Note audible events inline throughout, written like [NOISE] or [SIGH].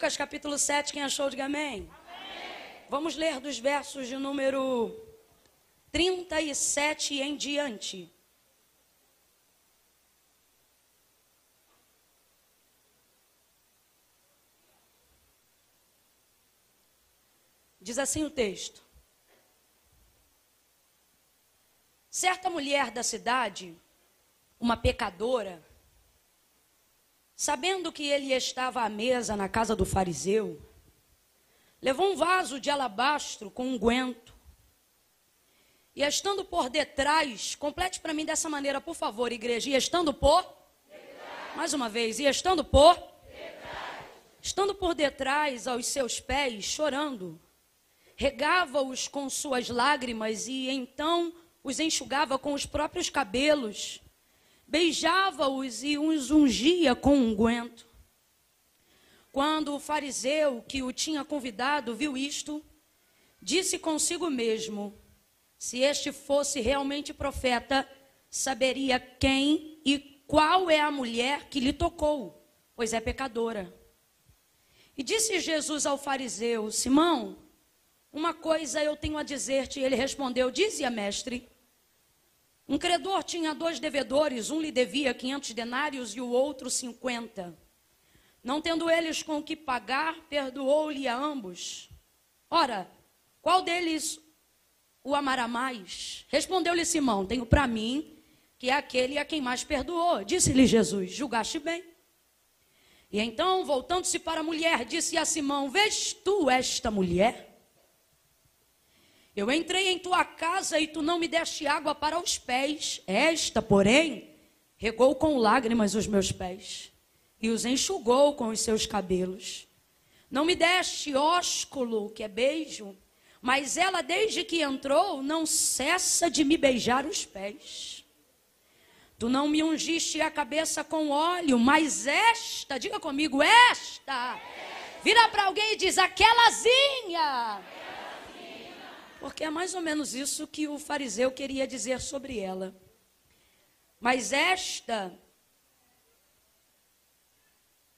Lucas capítulo 7, quem achou, diga amém. amém. Vamos ler dos versos de número 37 em diante. Diz assim o texto: Certa mulher da cidade, uma pecadora, sabendo que ele estava à mesa na casa do fariseu, levou um vaso de alabastro com unguento. E estando por detrás, complete para mim dessa maneira, por favor, igreja. E estando por mais uma vez, e estando por estando por detrás aos seus pés, chorando, regava-os com suas lágrimas e então os enxugava com os próprios cabelos, beijava-os e os ungia com unguento. Quando o fariseu que o tinha convidado viu isto, disse consigo mesmo: se este fosse realmente profeta, saberia quem e qual é a mulher que lhe tocou, pois é pecadora. E disse Jesus ao fariseu: Simão, uma coisa eu tenho a dizer-te. Ele respondeu: Dizia, mestre. Um credor tinha dois devedores, um lhe devia 500 denários e o outro 50. Não tendo eles com o que pagar, perdoou-lhe a ambos. Ora, qual deles o amará mais? Respondeu-lhe Simão: Tenho para mim que é aquele a quem mais perdoou. Disse-lhe Jesus: Julgaste bem. E então, voltando-se para a mulher, disse a Simão: Vês tu esta mulher? Eu entrei em tua casa e tu não me deste água para os pés. Esta, porém, regou com lágrimas os meus pés e os enxugou com os seus cabelos. Não me deste ósculo, que é beijo, mas ela, desde que entrou, não cessa de me beijar os pés. Tu não me ungiste a cabeça com óleo, mas esta, diga comigo, esta, vira para alguém e diz: aquelazinha porque é mais ou menos isso que o fariseu queria dizer sobre ela. Mas esta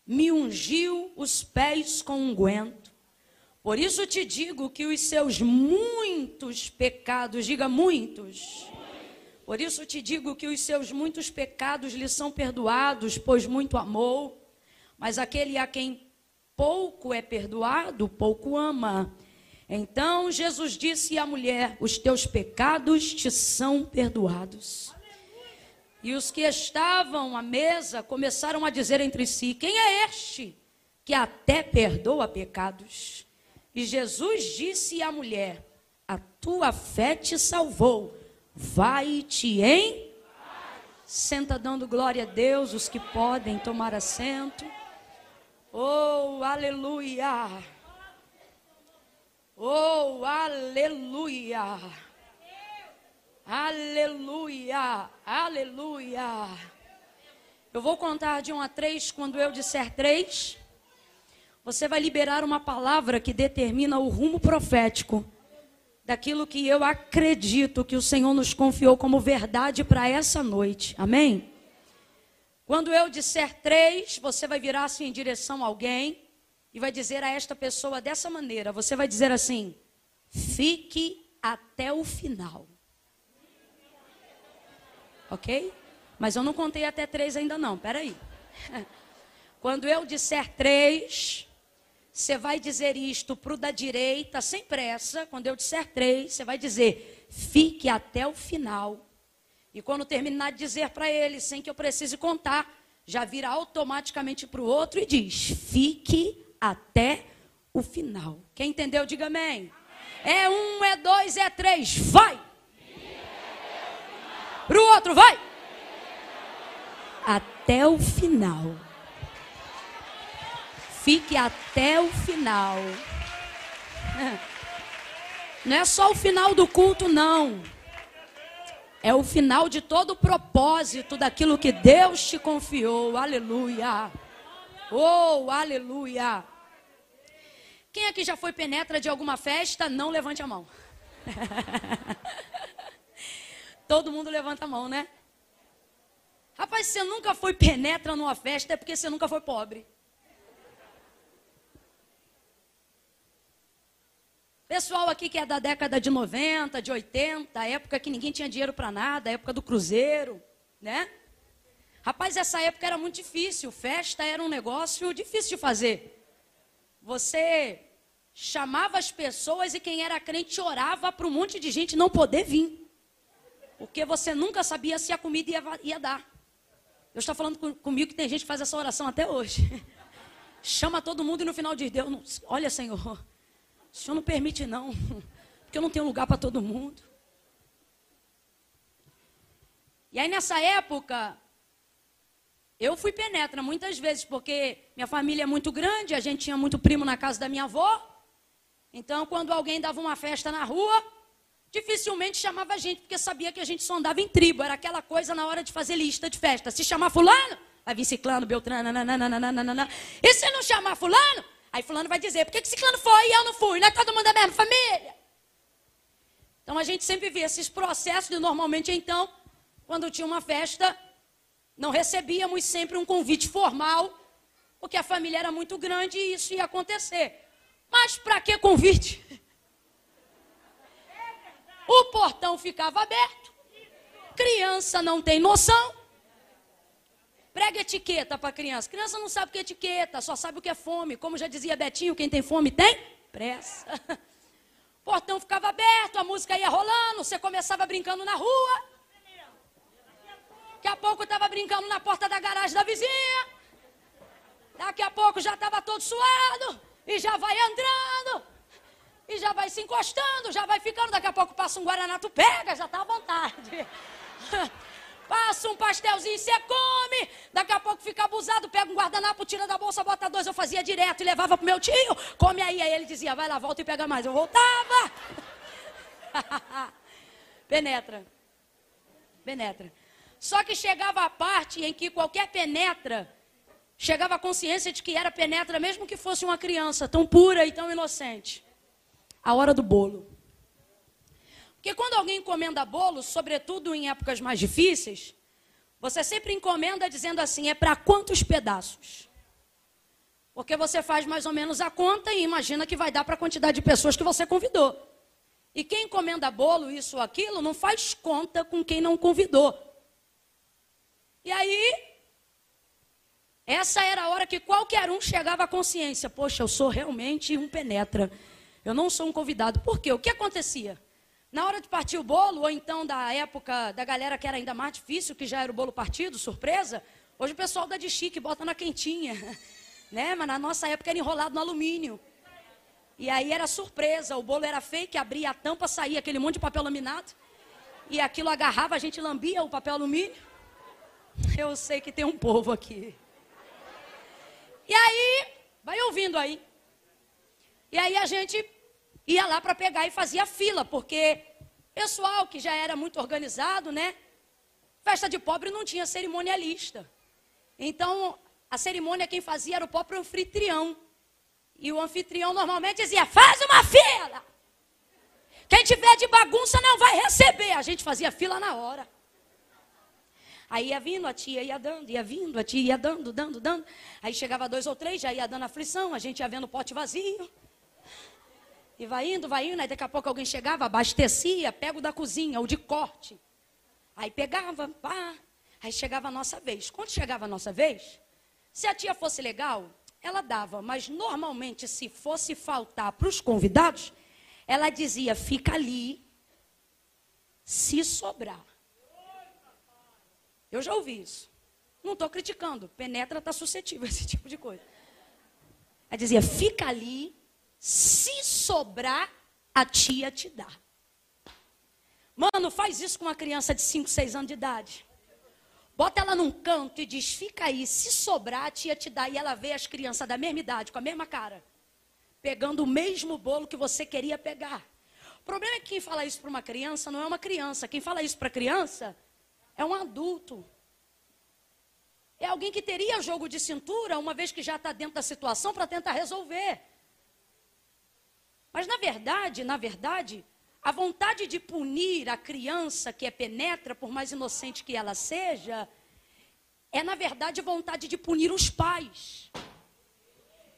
me ungiu os pés com unguento. Por isso te digo que os seus muitos pecados, diga muitos. Por isso te digo que os seus muitos pecados lhe são perdoados, pois muito amou. Mas aquele a quem pouco é perdoado, pouco ama. Então Jesus disse à mulher: Os teus pecados te são perdoados. E os que estavam à mesa começaram a dizer entre si: Quem é este que até perdoa pecados? E Jesus disse à mulher: A tua fé te salvou. Vai-te em. Senta dando glória a Deus, os que podem tomar assento. Oh, aleluia! Oh, aleluia! Aleluia! Aleluia! Eu vou contar de um a três. Quando eu disser três, você vai liberar uma palavra que determina o rumo profético daquilo que eu acredito que o Senhor nos confiou como verdade para essa noite. Amém? Quando eu disser três, você vai virar-se em direção a alguém e vai dizer a esta pessoa dessa maneira: você vai dizer assim, fique até o final. Ok? Mas eu não contei até três ainda não, peraí. [LAUGHS] Quando eu disser três, você vai dizer isto para o da direita, sem pressa. Quando eu disser três, você vai dizer, fique até o final. E quando terminar de dizer para ele, sem que eu precise contar, já vira automaticamente para o outro e diz, fique até o final. Quem entendeu, diga amém. amém. É um, é dois, é três, vai. Para o outro, vai. Até o final. Fique até o final. [LAUGHS] Não é só o final do culto, não. É o final de todo o propósito daquilo que Deus te confiou. Aleluia. Oh, aleluia. Quem aqui já foi penetra de alguma festa? Não levante a mão. [LAUGHS] Todo mundo levanta a mão, né? Rapaz, você nunca foi penetra numa festa, é porque você nunca foi pobre. Pessoal aqui que é da década de 90, de 80, época que ninguém tinha dinheiro para nada, época do cruzeiro, né? Rapaz, essa época era muito difícil, festa era um negócio difícil de fazer. Você chamava as pessoas e quem era crente orava para um monte de gente não poder vir. Porque você nunca sabia se a comida ia, ia dar. Deus está falando com, comigo que tem gente que faz essa oração até hoje. [LAUGHS] Chama todo mundo e no final diz, Deus, olha Senhor, o Senhor não permite não, [LAUGHS] porque eu não tenho lugar para todo mundo. E aí nessa época, eu fui penetra muitas vezes, porque minha família é muito grande, a gente tinha muito primo na casa da minha avó. Então, quando alguém dava uma festa na rua, dificilmente chamava a gente, porque sabia que a gente só andava em tribo. Era aquela coisa na hora de fazer lista de festa. Se chamar fulano, vai vir ciclano, beltrano, nananana. E se não chamar fulano, Aí fulano vai dizer, por que, que ciclano foi e eu não fui? Não é todo mundo da mesma família? Então a gente sempre vê esses processos de normalmente então, quando tinha uma festa, não recebíamos sempre um convite formal, porque a família era muito grande e isso ia acontecer. Mas para que convite? O portão ficava aberto. Criança não tem noção. Prega etiqueta para criança. Criança não sabe o que é etiqueta, só sabe o que é fome. Como já dizia Betinho, quem tem fome tem pressa. O [LAUGHS] portão ficava aberto, a música ia rolando, você começava brincando na rua. Daqui a pouco estava brincando na porta da garagem da vizinha. Daqui a pouco já estava todo suado. E já vai entrando. E já vai se encostando, já vai ficando. Daqui a pouco passa um Guaraná, tu pega, já está à vontade. [LAUGHS] Passa um pastelzinho, você come. Daqui a pouco fica abusado, pega um guardanapo, tira da bolsa, bota dois. Eu fazia direto e levava pro meu tio. Come aí. Aí ele dizia, vai lá, volta e pega mais. Eu voltava. [LAUGHS] penetra. Penetra. Só que chegava a parte em que qualquer penetra chegava a consciência de que era penetra, mesmo que fosse uma criança tão pura e tão inocente. A hora do bolo. Porque quando alguém encomenda bolo, sobretudo em épocas mais difíceis, você sempre encomenda dizendo assim: é para quantos pedaços? Porque você faz mais ou menos a conta e imagina que vai dar para a quantidade de pessoas que você convidou. E quem encomenda bolo, isso ou aquilo, não faz conta com quem não convidou. E aí, essa era a hora que qualquer um chegava à consciência: poxa, eu sou realmente um penetra. Eu não sou um convidado. Por quê? O que acontecia? Na hora de partir o bolo, ou então da época da galera que era ainda mais difícil, que já era o bolo partido, surpresa, hoje o pessoal dá de chique, bota na quentinha. [LAUGHS] Né? Mas na nossa época era enrolado no alumínio. E aí era surpresa, o bolo era fake, abria a tampa, saía aquele monte de papel laminado. E aquilo agarrava, a gente lambia o papel alumínio. Eu sei que tem um povo aqui. E aí, vai ouvindo aí. E aí a gente ia lá para pegar e fazia fila, porque pessoal que já era muito organizado, né? Festa de pobre não tinha cerimonialista. Então, a cerimônia quem fazia era o próprio anfitrião. E o anfitrião normalmente dizia: faz uma fila. Quem tiver de bagunça não vai receber. A gente fazia fila na hora. Aí ia vindo, a tia ia dando, ia vindo, a tia ia dando, dando, dando. Aí chegava dois ou três, já ia dando aflição, a gente ia vendo o pote vazio. E vai indo, vai indo, aí daqui a pouco alguém chegava, abastecia, pega o da cozinha, o de corte. Aí pegava, pá. Aí chegava a nossa vez. Quando chegava a nossa vez, se a tia fosse legal, ela dava. Mas normalmente, se fosse faltar para os convidados, ela dizia: fica ali, se sobrar. Eu já ouvi isso. Não estou criticando. Penetra está suscetível a esse [LAUGHS] tipo de coisa. Ela dizia: fica ali, se sobrar, a tia te dá. Mano, faz isso com uma criança de 5, 6 anos de idade. Bota ela num canto e diz: fica aí, se sobrar, a tia te dá. E ela vê as crianças da mesma idade, com a mesma cara, pegando o mesmo bolo que você queria pegar. O problema é que quem fala isso para uma criança não é uma criança. Quem fala isso para criança é um adulto. É alguém que teria jogo de cintura, uma vez que já está dentro da situação, para tentar resolver. Mas na verdade, na verdade, a vontade de punir a criança que é penetra, por mais inocente que ela seja, é na verdade vontade de punir os pais.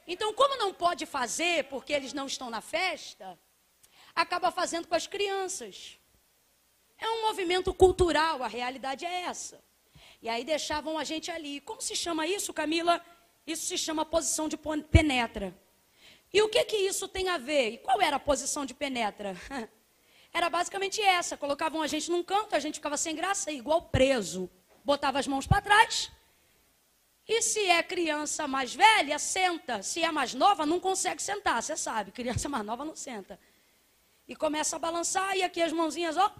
Então, como não pode fazer porque eles não estão na festa, acaba fazendo com as crianças. É um movimento cultural, a realidade é essa. E aí deixavam a gente ali. Como se chama isso, Camila? Isso se chama posição de penetra. E o que que isso tem a ver? E qual era a posição de penetra? [LAUGHS] Era basicamente essa. Colocavam a gente num canto, a gente ficava sem graça, igual preso. Botava as mãos para trás. E se é criança mais velha, senta. Se é mais nova, não consegue sentar, você sabe. Criança [LAUGHS] mais nova não senta. E começa a balançar, e aqui as mãozinhas, ó.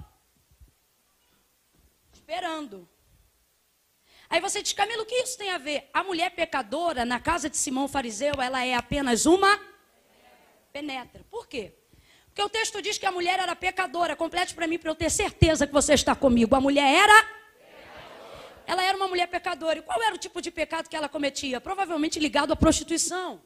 Esperando. Aí você diz, Camilo, o que isso tem a ver? A mulher pecadora, na casa de Simão Fariseu, ela é apenas uma penetra. Por quê? Porque o texto diz que a mulher era pecadora. Complete para mim, para eu ter certeza que você está comigo. A mulher era? Ela era uma mulher pecadora. E qual era o tipo de pecado que ela cometia? Provavelmente ligado à prostituição.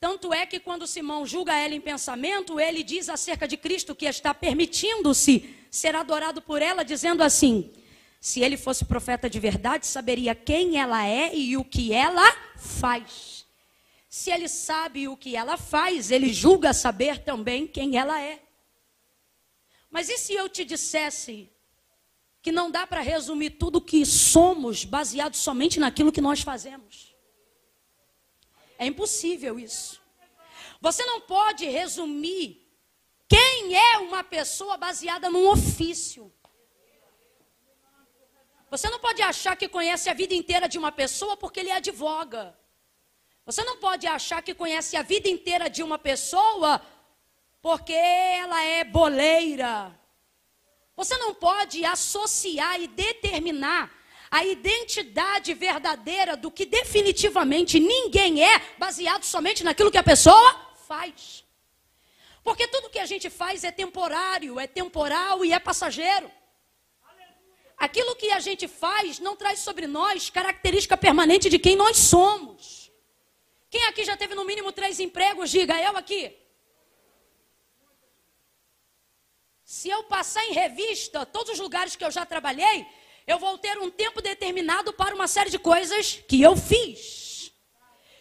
Tanto é que quando Simão julga ela em pensamento, ele diz acerca de Cristo que está permitindo-se ser adorado por ela, dizendo assim: se ele fosse profeta de verdade, saberia quem ela é e o que ela faz. Se ele sabe o que ela faz, ele julga saber também quem ela é. Mas e se eu te dissesse que não dá para resumir tudo o que somos baseado somente naquilo que nós fazemos? É impossível isso. Você não pode resumir quem é uma pessoa baseada num ofício. Você não pode achar que conhece a vida inteira de uma pessoa porque ele advoga. Você não pode achar que conhece a vida inteira de uma pessoa porque ela é boleira. Você não pode associar e determinar a identidade verdadeira do que definitivamente ninguém é, baseado somente naquilo que a pessoa faz. Porque tudo que a gente faz é temporário, é temporal e é passageiro. Aquilo que a gente faz não traz sobre nós característica permanente de quem nós somos. Quem aqui já teve no mínimo três empregos? Diga, eu aqui. Se eu passar em revista todos os lugares que eu já trabalhei, eu vou ter um tempo determinado para uma série de coisas que eu fiz.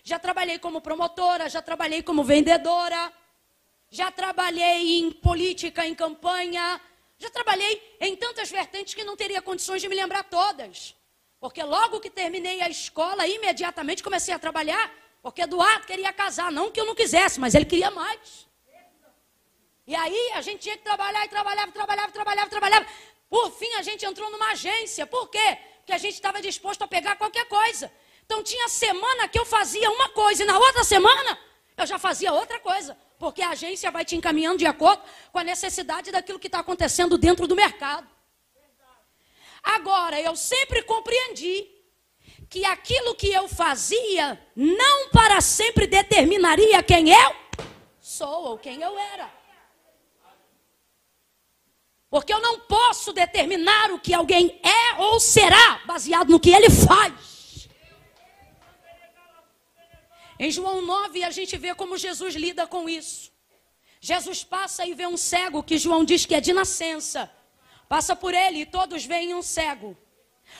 Já trabalhei como promotora, já trabalhei como vendedora, já trabalhei em política, em campanha, já trabalhei em tantas vertentes que não teria condições de me lembrar todas. Porque logo que terminei a escola, imediatamente comecei a trabalhar porque Eduardo queria casar, não que eu não quisesse, mas ele queria mais. E aí a gente tinha que trabalhar e trabalhava, trabalhava, trabalhava, trabalhava. Por fim a gente entrou numa agência. Por quê? Porque a gente estava disposto a pegar qualquer coisa. Então tinha semana que eu fazia uma coisa e na outra semana eu já fazia outra coisa. Porque a agência vai te encaminhando de acordo com a necessidade daquilo que está acontecendo dentro do mercado. Agora, eu sempre compreendi que aquilo que eu fazia não para sempre determinaria quem eu sou ou quem eu era. Porque eu não posso determinar o que alguém é ou será baseado no que ele faz. Em João 9 a gente vê como Jesus lida com isso. Jesus passa e vê um cego que João diz que é de nascença. Passa por ele e todos veem um cego.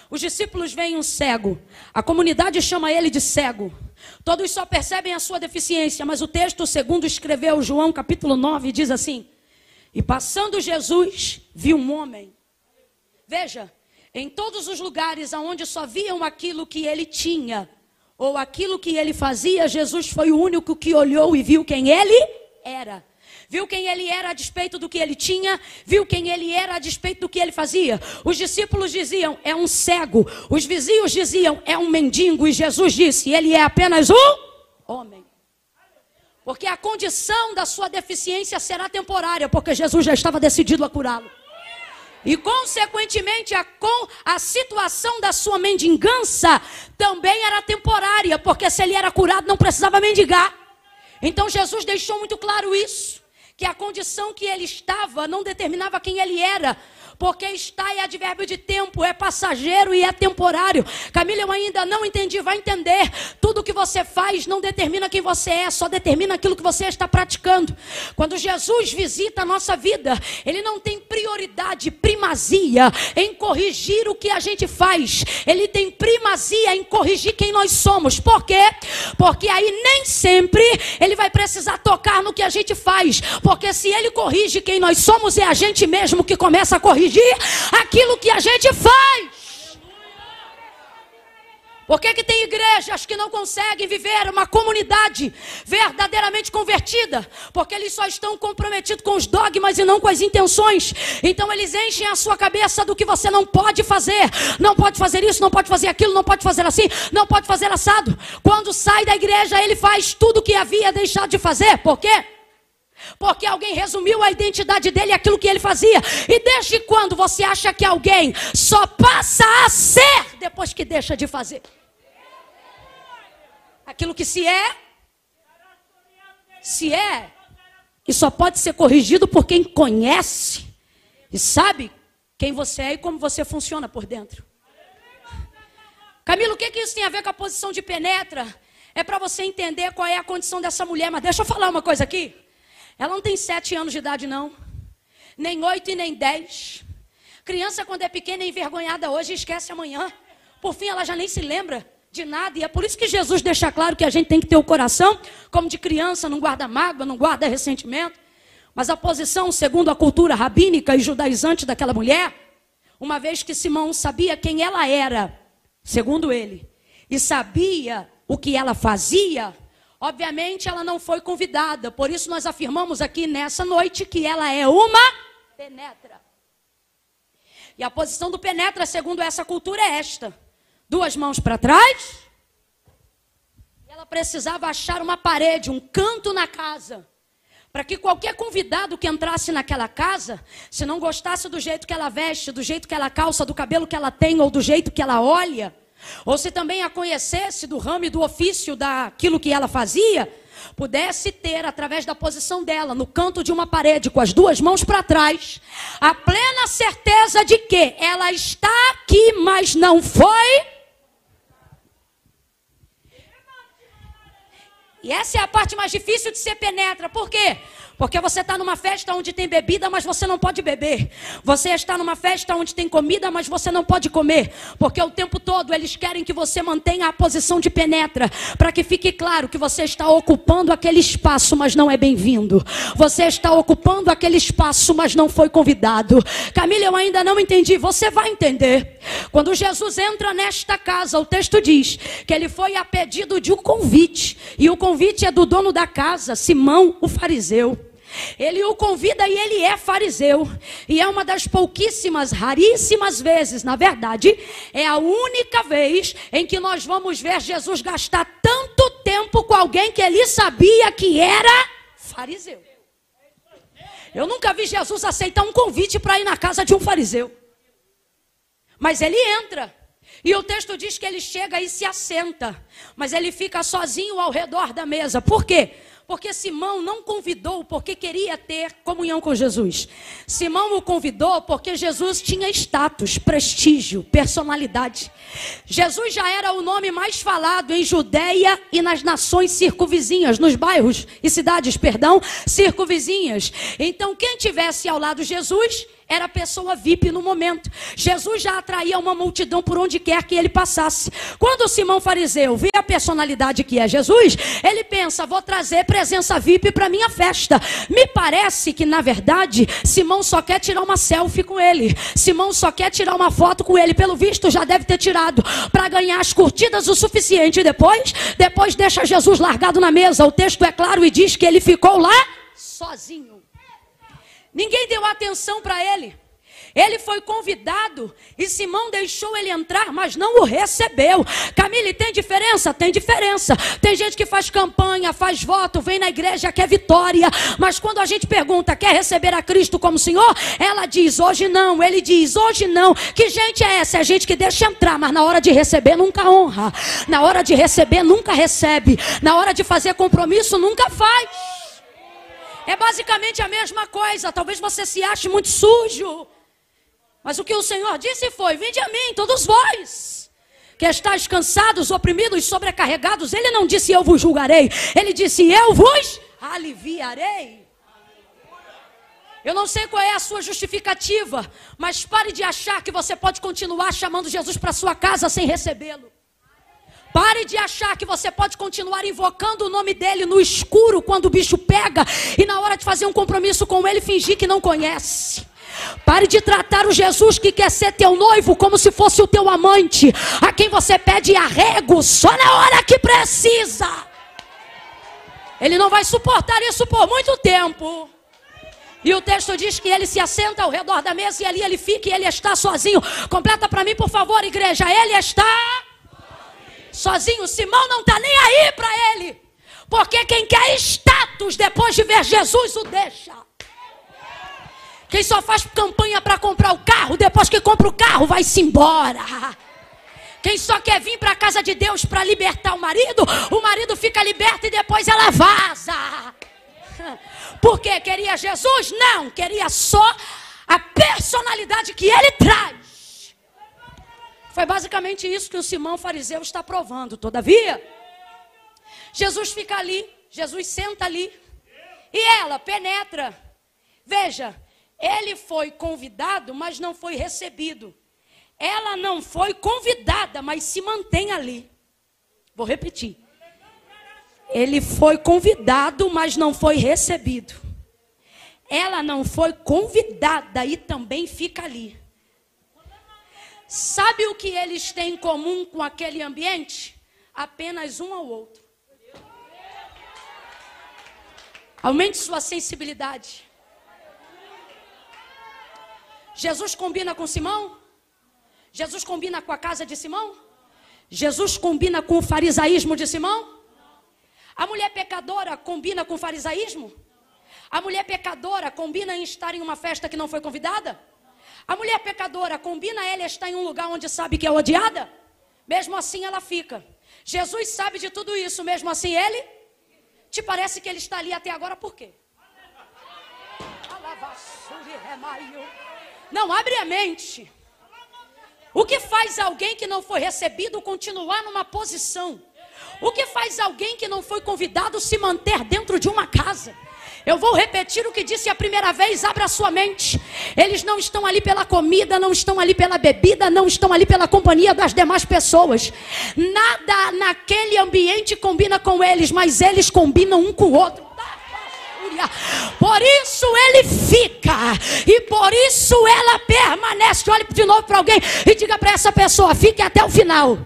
Os discípulos veem um cego. A comunidade chama ele de cego. Todos só percebem a sua deficiência, mas o texto, segundo escreveu João, capítulo 9, diz assim: E passando Jesus, viu um homem. Veja, em todos os lugares aonde só viam aquilo que ele tinha, ou aquilo que ele fazia, Jesus foi o único que olhou e viu quem ele era viu quem ele era a despeito do que ele tinha, viu quem ele era a despeito do que ele fazia. Os discípulos diziam, é um cego. Os vizinhos diziam, é um mendigo. E Jesus disse, ele é apenas um homem. Porque a condição da sua deficiência será temporária, porque Jesus já estava decidido a curá-lo. E, consequentemente, a, com, a situação da sua mendigança também era temporária, porque se ele era curado, não precisava mendigar. Então, Jesus deixou muito claro isso que a condição que ele estava não determinava quem ele era, Porque está é advérbio de tempo, é passageiro e é temporário. Camila, eu ainda não entendi, vai entender. Tudo que você faz não determina quem você é, só determina aquilo que você está praticando. Quando Jesus visita a nossa vida, ele não tem prioridade, primazia em corrigir o que a gente faz. Ele tem primazia em corrigir quem nós somos. Por quê? Porque aí nem sempre ele vai precisar tocar no que a gente faz. Porque se ele corrige quem nós somos, é a gente mesmo que começa a corrigir aquilo que a gente faz. Por que, que tem igrejas que não conseguem viver uma comunidade verdadeiramente convertida? Porque eles só estão comprometidos com os dogmas e não com as intenções. Então eles enchem a sua cabeça do que você não pode fazer. Não pode fazer isso, não pode fazer aquilo, não pode fazer assim, não pode fazer assado. Quando sai da igreja, ele faz tudo o que havia deixado de fazer. Por quê? Porque alguém resumiu a identidade dele aquilo que ele fazia. E desde quando você acha que alguém só passa a ser depois que deixa de fazer? Aquilo que se é, se é, e só pode ser corrigido por quem conhece e sabe quem você é e como você funciona por dentro. Camilo, o que, que isso tem a ver com a posição de penetra? É para você entender qual é a condição dessa mulher. Mas deixa eu falar uma coisa aqui. Ela não tem sete anos de idade, não. Nem oito e nem dez. Criança, quando é pequena e envergonhada hoje, esquece amanhã. Por fim, ela já nem se lembra de nada. E é por isso que Jesus deixa claro que a gente tem que ter o coração como de criança, não guarda mágoa, não guarda ressentimento. Mas a posição, segundo a cultura rabínica e judaizante daquela mulher, uma vez que Simão sabia quem ela era, segundo ele, e sabia o que ela fazia, obviamente ela não foi convidada. Por isso nós afirmamos aqui nessa noite que ela é uma penetra. E a posição do penetra, segundo essa cultura, é esta duas mãos para trás. Ela precisava achar uma parede, um canto na casa, para que qualquer convidado que entrasse naquela casa, se não gostasse do jeito que ela veste, do jeito que ela calça, do cabelo que ela tem ou do jeito que ela olha, ou se também a conhecesse do ramo e do ofício daquilo que ela fazia, pudesse ter, através da posição dela, no canto de uma parede, com as duas mãos para trás, a plena certeza de que ela está aqui, mas não foi E essa é a parte mais difícil de ser penetra. Por quê? Porque você está numa festa onde tem bebida, mas você não pode beber. Você está numa festa onde tem comida, mas você não pode comer. Porque o tempo todo eles querem que você mantenha a posição de penetra. Para que fique claro que você está ocupando aquele espaço, mas não é bem-vindo. Você está ocupando aquele espaço, mas não foi convidado. Camila, eu ainda não entendi. Você vai entender. Quando Jesus entra nesta casa, o texto diz que ele foi a pedido de um convite. E o convite é do dono da casa, Simão, o fariseu. Ele o convida e ele é fariseu. E é uma das pouquíssimas, raríssimas vezes, na verdade, é a única vez em que nós vamos ver Jesus gastar tanto tempo com alguém que ele sabia que era fariseu. Eu nunca vi Jesus aceitar um convite para ir na casa de um fariseu. Mas ele entra. E o texto diz que ele chega e se assenta. Mas ele fica sozinho ao redor da mesa. Por quê? Porque Simão não convidou porque queria ter comunhão com Jesus. Simão o convidou porque Jesus tinha status, prestígio, personalidade. Jesus já era o nome mais falado em Judéia e nas nações circunvizinhas, nos bairros e cidades, perdão, circunvizinhas. Então, quem tivesse ao lado Jesus era pessoa VIP no momento. Jesus já atraía uma multidão por onde quer que ele passasse. Quando Simão fariseu vê a personalidade que é Jesus, ele pensa: vou trazer presença VIP para minha festa. Me parece que, na verdade, Simão só quer tirar uma selfie com ele. Simão só quer tirar uma foto com ele. Pelo visto, já deve ter tirado para ganhar as curtidas o suficiente. Depois, depois deixa Jesus largado na mesa. O texto é claro e diz que ele ficou lá sozinho. Ninguém deu atenção para ele. Ele foi convidado e Simão deixou ele entrar, mas não o recebeu. Camille, tem diferença? Tem diferença. Tem gente que faz campanha, faz voto, vem na igreja, quer vitória, mas quando a gente pergunta, quer receber a Cristo como Senhor? Ela diz, hoje não. Ele diz, hoje não. Que gente é essa? É gente que deixa entrar, mas na hora de receber nunca honra. Na hora de receber nunca recebe. Na hora de fazer compromisso nunca faz. É basicamente a mesma coisa. Talvez você se ache muito sujo. Mas o que o Senhor disse foi: Vinde a mim, todos vós, que estáis cansados, oprimidos, sobrecarregados. Ele não disse: Eu vos julgarei. Ele disse: Eu vos aliviarei. Eu não sei qual é a sua justificativa, mas pare de achar que você pode continuar chamando Jesus para sua casa sem recebê-lo. Pare de achar que você pode continuar invocando o nome dele no escuro quando o bicho pega e na hora de fazer um compromisso com ele fingir que não conhece. Pare de tratar o Jesus que quer ser teu noivo como se fosse o teu amante, a quem você pede arrego só na hora que precisa. Ele não vai suportar isso por muito tempo. E o texto diz que ele se assenta ao redor da mesa e ali ele fica e ele está sozinho. Completa para mim, por favor, igreja. Ele está sozinho. Simão não está nem aí para ele. Porque quem quer status depois de ver Jesus o deixa. Quem só faz campanha para comprar o carro, depois que compra o carro, vai-se embora. Quem só quer vir para a casa de Deus para libertar o marido, o marido fica liberto e depois ela vaza. Porque queria Jesus? Não, queria só a personalidade que ele traz. Foi basicamente isso que o Simão fariseu está provando. Todavia, Jesus fica ali, Jesus senta ali, e ela penetra. Veja, ele foi convidado, mas não foi recebido. Ela não foi convidada, mas se mantém ali. Vou repetir. Ele foi convidado, mas não foi recebido. Ela não foi convidada e também fica ali. Sabe o que eles têm em comum com aquele ambiente? Apenas um ao outro. Aumente sua sensibilidade. Jesus combina com Simão? Jesus combina com a casa de Simão? Jesus combina com o farisaísmo de Simão? A mulher pecadora combina com o farisaísmo? A mulher pecadora combina em estar em uma festa que não foi convidada? A mulher pecadora combina ela estar em um lugar onde sabe que é odiada? Mesmo assim ela fica. Jesus sabe de tudo isso, mesmo assim ele? Te parece que ele está ali até agora por quê? Não, abre a mente. O que faz alguém que não foi recebido continuar numa posição? O que faz alguém que não foi convidado se manter dentro de uma casa? Eu vou repetir o que disse a primeira vez, abra sua mente. Eles não estão ali pela comida, não estão ali pela bebida, não estão ali pela companhia das demais pessoas. Nada naquele ambiente combina com eles, mas eles combinam um com o outro. Por isso ele fica. E por isso ela permanece. Olhe de novo para alguém e diga para essa pessoa: fique até o final.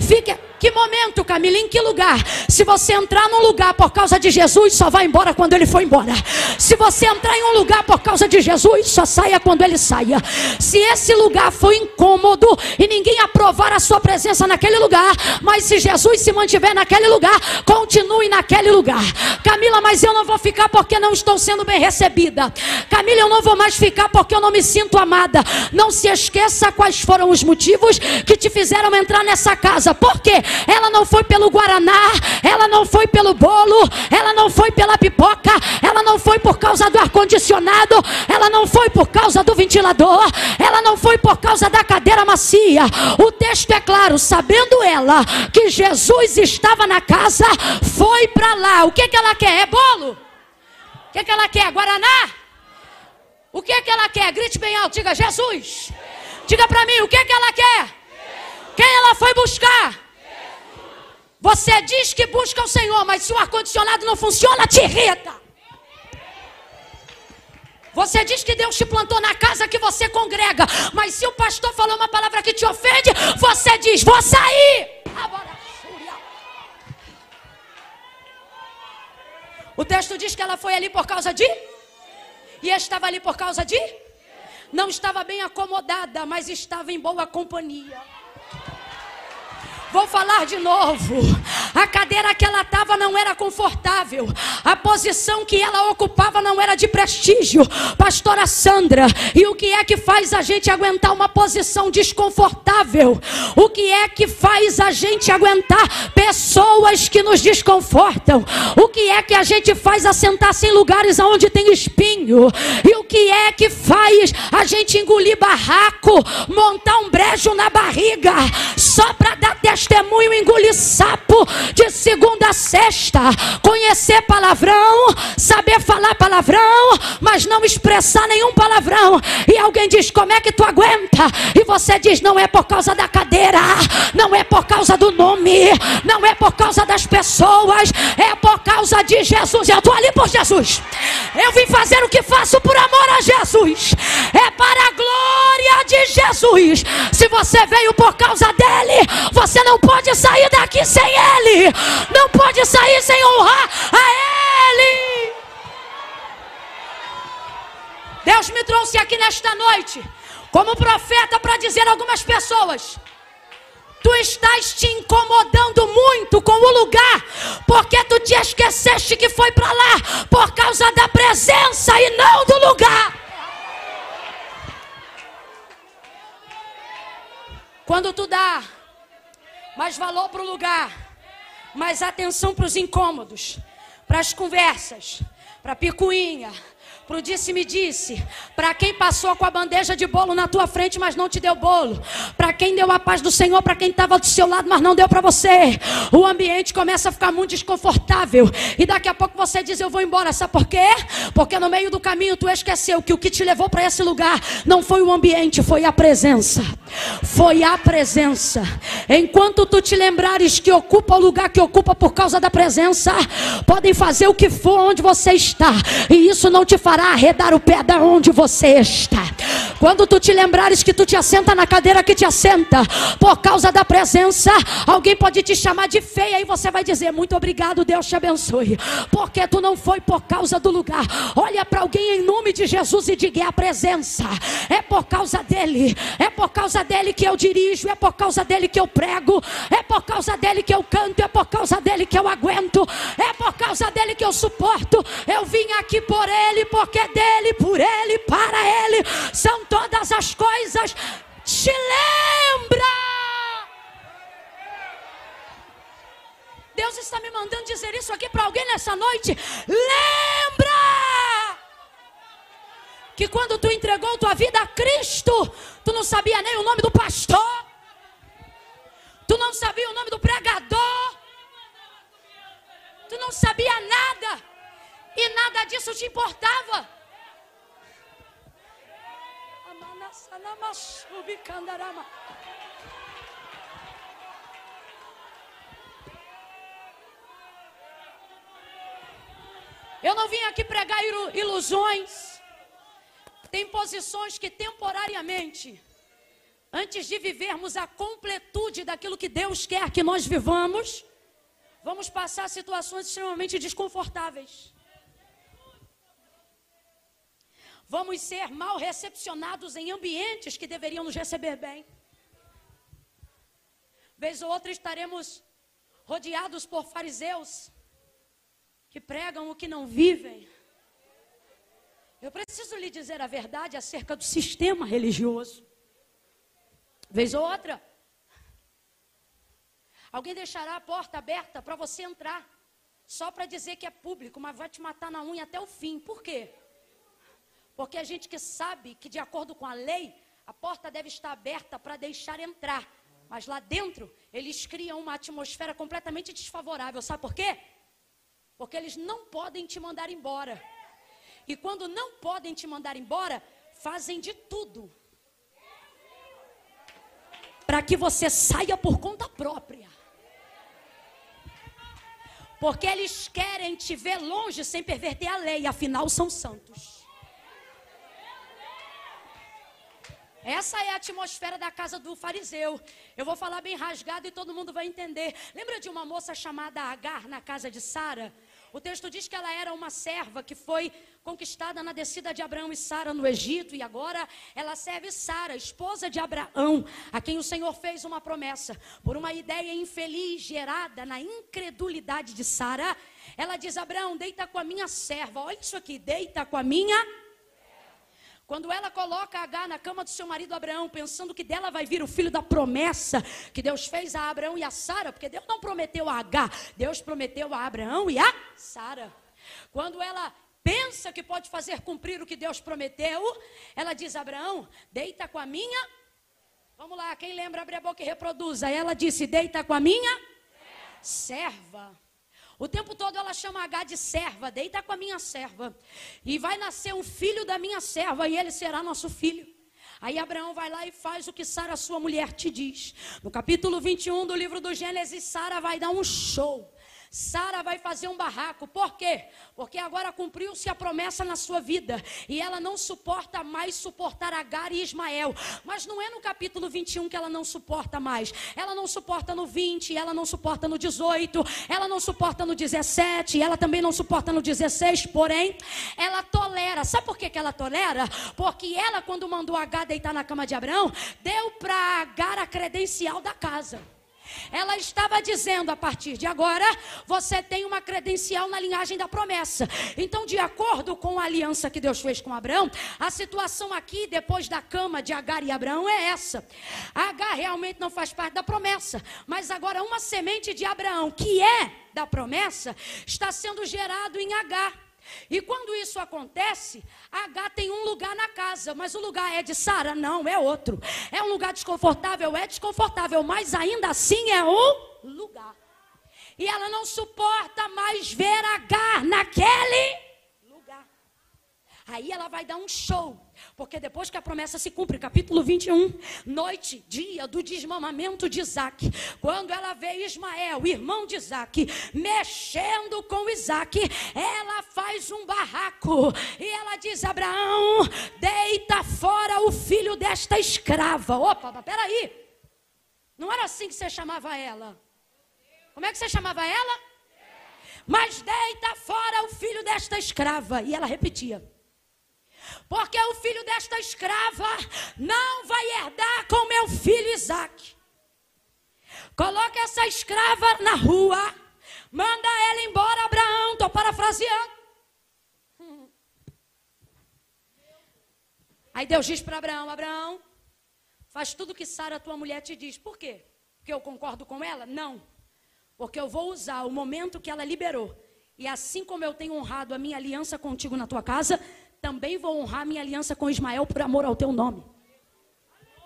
Fique que momento, Camila? Em que lugar? Se você entrar num lugar por causa de Jesus, só vai embora quando ele for embora. Se você entrar em um lugar por causa de Jesus, só saia quando ele saia. Se esse lugar foi incômodo e ninguém aprovar a sua presença naquele lugar, mas se Jesus se mantiver naquele lugar, continue naquele lugar. Camila, mas eu não vou ficar porque não estou sendo bem recebida. Camila, eu não vou mais ficar porque eu não me sinto amada. Não se esqueça quais foram os motivos que te fizeram entrar nessa casa. Por quê? Ela não foi pelo guaraná, ela não foi pelo bolo, ela não foi pela pipoca, ela não foi por causa do ar-condicionado, ela não foi por causa do ventilador, ela não foi por causa da cadeira macia. O texto é claro, sabendo ela que Jesus estava na casa, foi para lá. O que, que ela quer? É bolo? O que, que ela quer? Guaraná? O que, que ela quer? Grite bem alto, diga Jesus. Diga para mim, o que, que ela quer? Quem ela foi buscar? Você diz que busca o Senhor, mas se o ar-condicionado não funciona, te irrita. Você diz que Deus te plantou na casa que você congrega, mas se o pastor falou uma palavra que te ofende, você diz: Vou sair. O texto diz que ela foi ali por causa de? E estava ali por causa de? Não estava bem acomodada, mas estava em boa companhia. Vou falar de novo. A cadeira que ela estava não era confortável. A posição que ela ocupava não era de prestígio. Pastora Sandra, e o que é que faz a gente aguentar uma posição desconfortável? O que é que faz a gente aguentar pessoas que nos desconfortam? O que é que a gente faz assentar-se em lugares onde tem espinho? E o que é que faz a gente engolir barraco, montar um brejo na barriga, só para dar testemunho, engolir sapo de segunda a sexta, conhecer palavrão, saber falar palavrão, mas não expressar nenhum palavrão. E alguém diz: Como é que tu aguenta? E você diz: Não é por causa da cadeira, não é por causa do nome, não é por causa das pessoas, é por causa de Jesus. Eu estou ali por Jesus. Eu vim fazer o que faço por amor a Jesus. É para a glória de Jesus. Se você veio por causa dele, você não pode sair daqui sem ele. Não pode sair sem honrar a ele. Deus me trouxe aqui nesta noite como profeta para dizer a algumas pessoas: Tu estás te incomodando muito com o lugar, porque tu te esqueceste que foi para lá por causa da presença e não do lugar. Quando tu dá mais valor para o lugar, mais atenção para os incômodos, para as conversas, para a picuinha, Pro disse-me disse, para quem passou com a bandeja de bolo na tua frente, mas não te deu bolo, para quem deu a paz do Senhor, para quem estava do seu lado, mas não deu para você, o ambiente começa a ficar muito desconfortável, e daqui a pouco você diz: Eu vou embora, sabe por quê? Porque no meio do caminho tu esqueceu que o que te levou para esse lugar não foi o ambiente, foi a presença, foi a presença. Enquanto tu te lembrares que ocupa o lugar que ocupa por causa da presença, podem fazer o que for onde você está, e isso não te fará arredar o pé da onde você está. Quando tu te lembrares que tu te assenta na cadeira que te assenta, por causa da presença, alguém pode te chamar de feia e você vai dizer: Muito obrigado, Deus te abençoe. Porque tu não foi por causa do lugar. Olha para alguém em nome de Jesus e diga: É a presença, é por causa dele, é por causa dele que eu dirijo, é por causa dele que eu prego, é por causa dele que eu canto, é por causa dele que eu aguento, é por causa dele que eu suporto. Eu vim aqui por ele, por porque dele, por ele, para ele, são todas as coisas. Te lembra. Deus está me mandando dizer isso aqui para alguém nessa noite. Lembra que quando tu entregou tua vida a Cristo, tu não sabia nem o nome do pastor, tu não sabia o nome do pregador, tu não sabia nada e nada disso te importava. Eu não vim aqui pregar ilusões. Tem posições que temporariamente, antes de vivermos a completude daquilo que Deus quer que nós vivamos, vamos passar situações extremamente desconfortáveis. Vamos ser mal recepcionados em ambientes que deveriam nos receber bem. Vez ou outra estaremos rodeados por fariseus que pregam o que não vivem. Eu preciso lhe dizer a verdade acerca do sistema religioso. Vez ou outra, alguém deixará a porta aberta para você entrar, só para dizer que é público, mas vai te matar na unha até o fim. Por quê? Porque a gente que sabe que, de acordo com a lei, a porta deve estar aberta para deixar entrar. Mas lá dentro, eles criam uma atmosfera completamente desfavorável. Sabe por quê? Porque eles não podem te mandar embora. E quando não podem te mandar embora, fazem de tudo para que você saia por conta própria. Porque eles querem te ver longe sem perverter a lei, afinal são santos. Essa é a atmosfera da casa do fariseu. Eu vou falar bem rasgado e todo mundo vai entender. Lembra de uma moça chamada Agar na casa de Sara? O texto diz que ela era uma serva que foi conquistada na descida de Abraão e Sara no Egito, e agora ela serve Sara, esposa de Abraão, a quem o Senhor fez uma promessa. Por uma ideia infeliz gerada na incredulidade de Sara, ela diz: Abraão, deita com a minha serva. Olha isso aqui, deita com a minha quando ela coloca H na cama do seu marido Abraão, pensando que dela vai vir o filho da promessa que Deus fez a Abraão e a Sara, porque Deus não prometeu a H, Deus prometeu a Abraão e a Sara. Quando ela pensa que pode fazer cumprir o que Deus prometeu, ela diz: Abraão, deita com a minha. Vamos lá, quem lembra, abre a boca e reproduza. Ela disse: Deita com a minha serva. O tempo todo ela chama H de serva, deita com a minha serva. E vai nascer um filho da minha serva, e ele será nosso filho. Aí Abraão vai lá e faz o que Sara, sua mulher, te diz. No capítulo 21 do livro do Gênesis, Sara vai dar um show. Sara vai fazer um barraco. Por quê? Porque agora cumpriu-se a promessa na sua vida. E ela não suporta mais suportar Agar e Ismael. Mas não é no capítulo 21 que ela não suporta mais. Ela não suporta no 20, ela não suporta no 18, ela não suporta no 17, ela também não suporta no 16. Porém, ela tolera. Sabe por que, que ela tolera? Porque ela, quando mandou Agar deitar na cama de Abraão, deu para Agar a credencial da casa. Ela estava dizendo: a partir de agora, você tem uma credencial na linhagem da promessa. Então, de acordo com a aliança que Deus fez com Abraão, a situação aqui, depois da cama de Agar e Abraão, é essa: Agar realmente não faz parte da promessa, mas agora uma semente de Abraão, que é da promessa, está sendo gerado em Agar. E quando isso acontece, H tem um lugar na casa, mas o lugar é de Sara? Não, é outro. É um lugar desconfortável? É desconfortável, mas ainda assim é o lugar. E ela não suporta mais ver H naquele Aí ela vai dar um show. Porque depois que a promessa se cumpre, capítulo 21, noite, dia do desmamamento de Isaac, quando ela vê Ismael, irmão de Isaac, mexendo com Isaac, ela faz um barraco e ela diz: Abraão, deita fora o filho desta escrava. Opa, peraí, não era assim que você chamava ela? Como é que você chamava ela? Mas deita fora o filho desta escrava. E ela repetia. Porque o filho desta escrava não vai herdar com meu filho Isaac. Coloca essa escrava na rua. Manda ela embora, Abraão. Estou parafraseando. Aí Deus diz para Abraão: Abraão, faz tudo que Sara, tua mulher, te diz. Por quê? Porque eu concordo com ela? Não. Porque eu vou usar o momento que ela liberou. E assim como eu tenho honrado a minha aliança contigo na tua casa, também vou honrar minha aliança com Ismael por amor ao teu nome.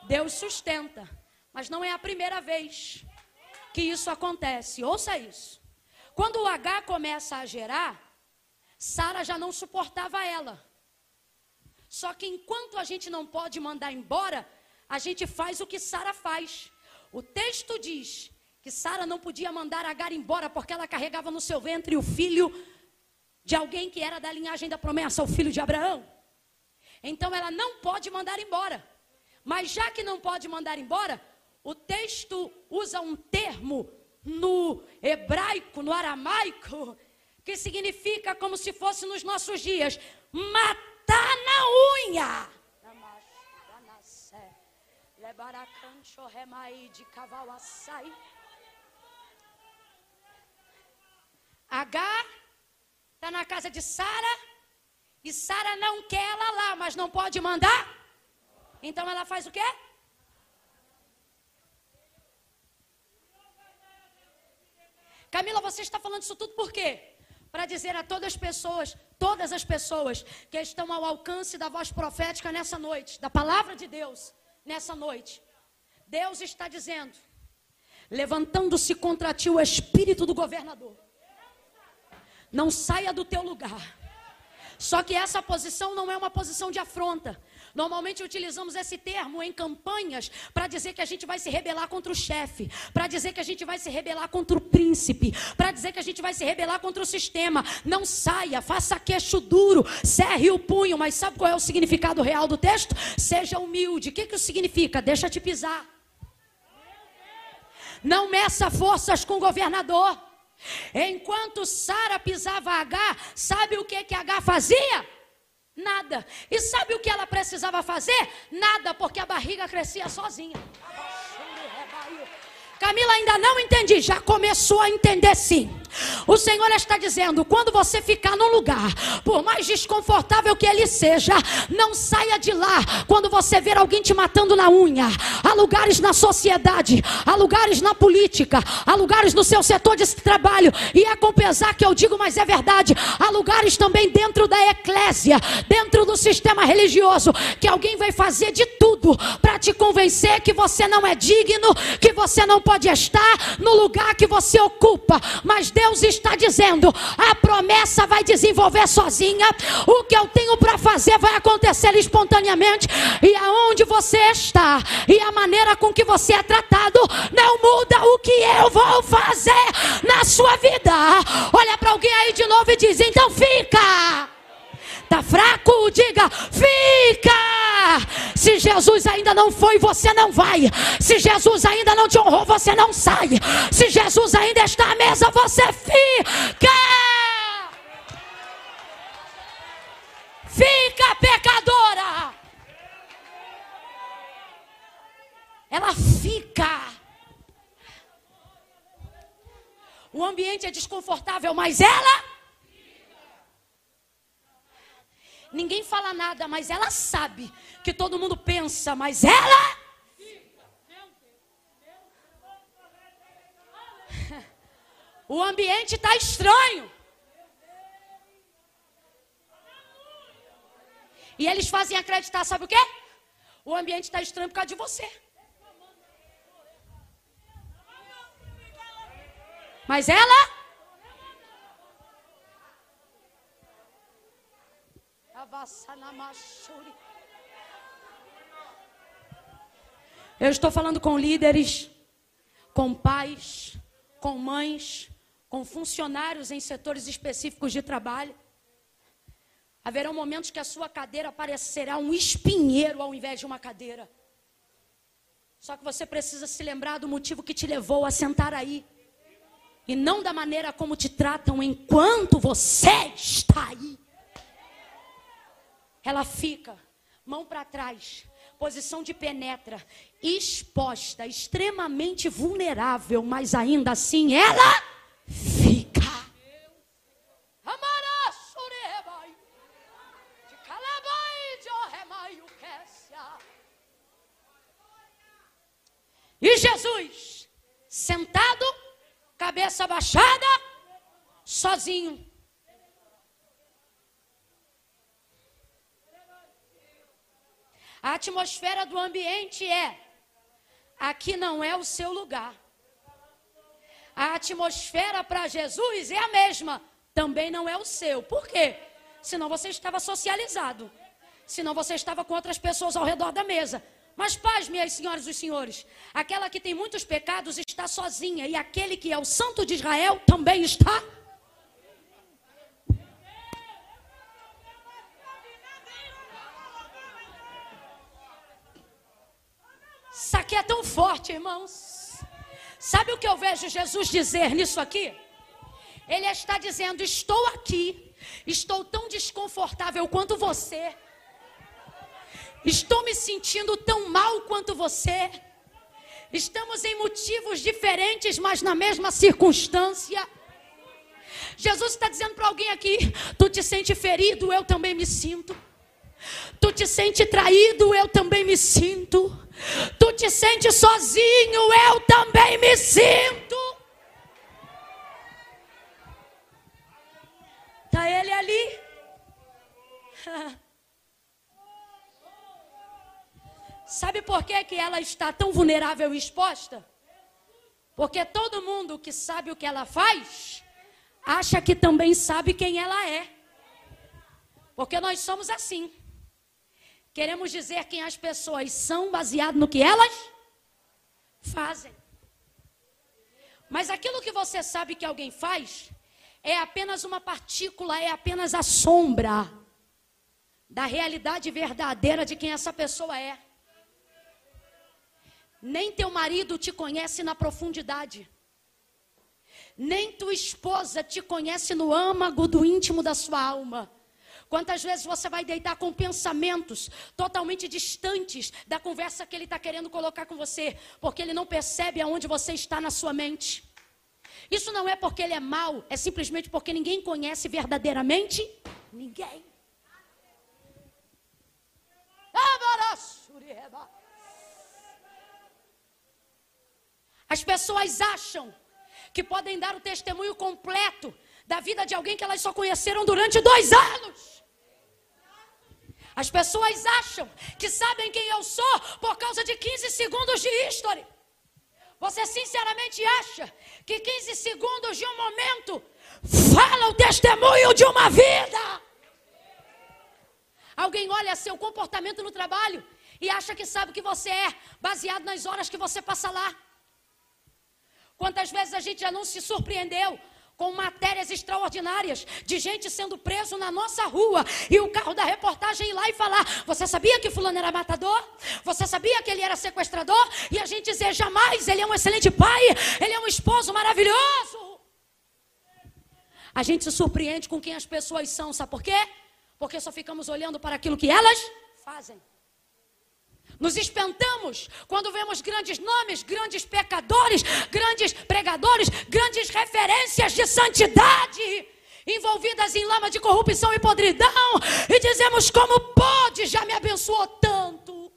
Deus sustenta, mas não é a primeira vez que isso acontece. Ouça isso. Quando o H começa a gerar, Sara já não suportava ela. Só que enquanto a gente não pode mandar embora, a gente faz o que Sara faz. O texto diz que Sara não podia mandar Agar embora porque ela carregava no seu ventre o filho de alguém que era da linhagem da promessa, o filho de Abraão. Então ela não pode mandar embora. Mas já que não pode mandar embora, o texto usa um termo no hebraico, no aramaico, que significa como se fosse nos nossos dias, matar na unha. H está na casa de Sara e Sara não quer ela lá, mas não pode mandar. Então ela faz o quê? Camila, você está falando isso tudo por quê? Para dizer a todas as pessoas, todas as pessoas que estão ao alcance da voz profética nessa noite, da palavra de Deus nessa noite. Deus está dizendo: levantando-se contra ti o espírito do governador. Não saia do teu lugar. Só que essa posição não é uma posição de afronta. Normalmente utilizamos esse termo em campanhas para dizer que a gente vai se rebelar contra o chefe, para dizer que a gente vai se rebelar contra o príncipe, para dizer que a gente vai se rebelar contra o sistema. Não saia, faça queixo duro, cerre o punho, mas sabe qual é o significado real do texto? Seja humilde. O que, que isso significa? Deixa te pisar. Não meça forças com o governador. Enquanto Sara pisava H, sabe o que que H fazia? Nada. E sabe o que ela precisava fazer? Nada, porque a barriga crescia sozinha. Camila, ainda não entendi. Já começou a entender sim. O Senhor está dizendo: quando você ficar num lugar, por mais desconfortável que ele seja, não saia de lá. Quando você ver alguém te matando na unha, há lugares na sociedade, há lugares na política, há lugares no seu setor de trabalho, e é com pesar que eu digo, mas é verdade, há lugares também dentro da eclésia, dentro do sistema religioso, que alguém vai fazer de tudo para te convencer que você não é digno, que você não pode estar no lugar que você ocupa, mas Deus Deus está dizendo: a promessa vai desenvolver sozinha, o que eu tenho para fazer vai acontecer espontaneamente, e aonde você está, e a maneira com que você é tratado, não muda o que eu vou fazer na sua vida. Olha para alguém aí de novo e diz: então fica. Está fraco? Diga, fica. Se Jesus ainda não foi, você não vai. Se Jesus ainda não te honrou, você não sai. Se Jesus ainda está à mesa, você fica. Fica pecadora. Ela fica. O ambiente é desconfortável, mas ela Ninguém fala nada, mas ela sabe que todo mundo pensa, mas ela. O ambiente está estranho. E eles fazem acreditar, sabe o quê? O ambiente está estranho por causa de você. Mas ela Eu estou falando com líderes, com pais, com mães, com funcionários em setores específicos de trabalho. Haverão momentos que a sua cadeira parecerá um espinheiro ao invés de uma cadeira. Só que você precisa se lembrar do motivo que te levou a sentar aí. E não da maneira como te tratam enquanto você está aí ela fica, mão para trás, posição de penetra, exposta, extremamente vulnerável, mas ainda assim ela fica. E Jesus, sentado, cabeça baixada, sozinho. A atmosfera do ambiente é: aqui não é o seu lugar. A atmosfera para Jesus é a mesma, também não é o seu. Por quê? Senão você estava socializado. Senão você estava com outras pessoas ao redor da mesa. Mas paz, minhas senhoras e senhores, aquela que tem muitos pecados está sozinha, e aquele que é o santo de Israel também está Isso aqui é tão forte, irmãos. Sabe o que eu vejo Jesus dizer nisso aqui? Ele está dizendo: Estou aqui, estou tão desconfortável quanto você, estou me sentindo tão mal quanto você. Estamos em motivos diferentes, mas na mesma circunstância. Jesus está dizendo para alguém aqui: Tu te sente ferido, eu também me sinto. Tu te sente traído, eu também me sinto. Tu te sente sozinho, eu também me sinto. Está ele ali? [LAUGHS] Sabe por que, que ela está tão vulnerável e exposta? Porque todo mundo que sabe o que ela faz, acha que também sabe quem ela é. Porque nós somos assim. Queremos dizer quem as pessoas são baseado no que elas fazem. Mas aquilo que você sabe que alguém faz é apenas uma partícula, é apenas a sombra da realidade verdadeira de quem essa pessoa é. Nem teu marido te conhece na profundidade. Nem tua esposa te conhece no âmago do íntimo da sua alma. Quantas vezes você vai deitar com pensamentos totalmente distantes da conversa que ele está querendo colocar com você, porque ele não percebe aonde você está na sua mente. Isso não é porque ele é mau, é simplesmente porque ninguém conhece verdadeiramente ninguém. As pessoas acham que podem dar o testemunho completo da vida de alguém que elas só conheceram durante dois anos. As pessoas acham que sabem quem eu sou por causa de 15 segundos de history. Você sinceramente acha que 15 segundos de um momento fala o testemunho de uma vida? Alguém olha seu comportamento no trabalho e acha que sabe o que você é, baseado nas horas que você passa lá. Quantas vezes a gente já não se surpreendeu com matérias extraordinárias de gente sendo preso na nossa rua e o carro da reportagem ir lá e falar: Você sabia que Fulano era matador? Você sabia que ele era sequestrador? E a gente dizer: Jamais, ele é um excelente pai, ele é um esposo maravilhoso. A gente se surpreende com quem as pessoas são, sabe por quê? Porque só ficamos olhando para aquilo que elas fazem. Nos espantamos quando vemos grandes nomes, grandes pecadores, grandes pregadores, grandes referências de santidade envolvidas em lama de corrupção e podridão e dizemos como pode, já me abençoou tanto.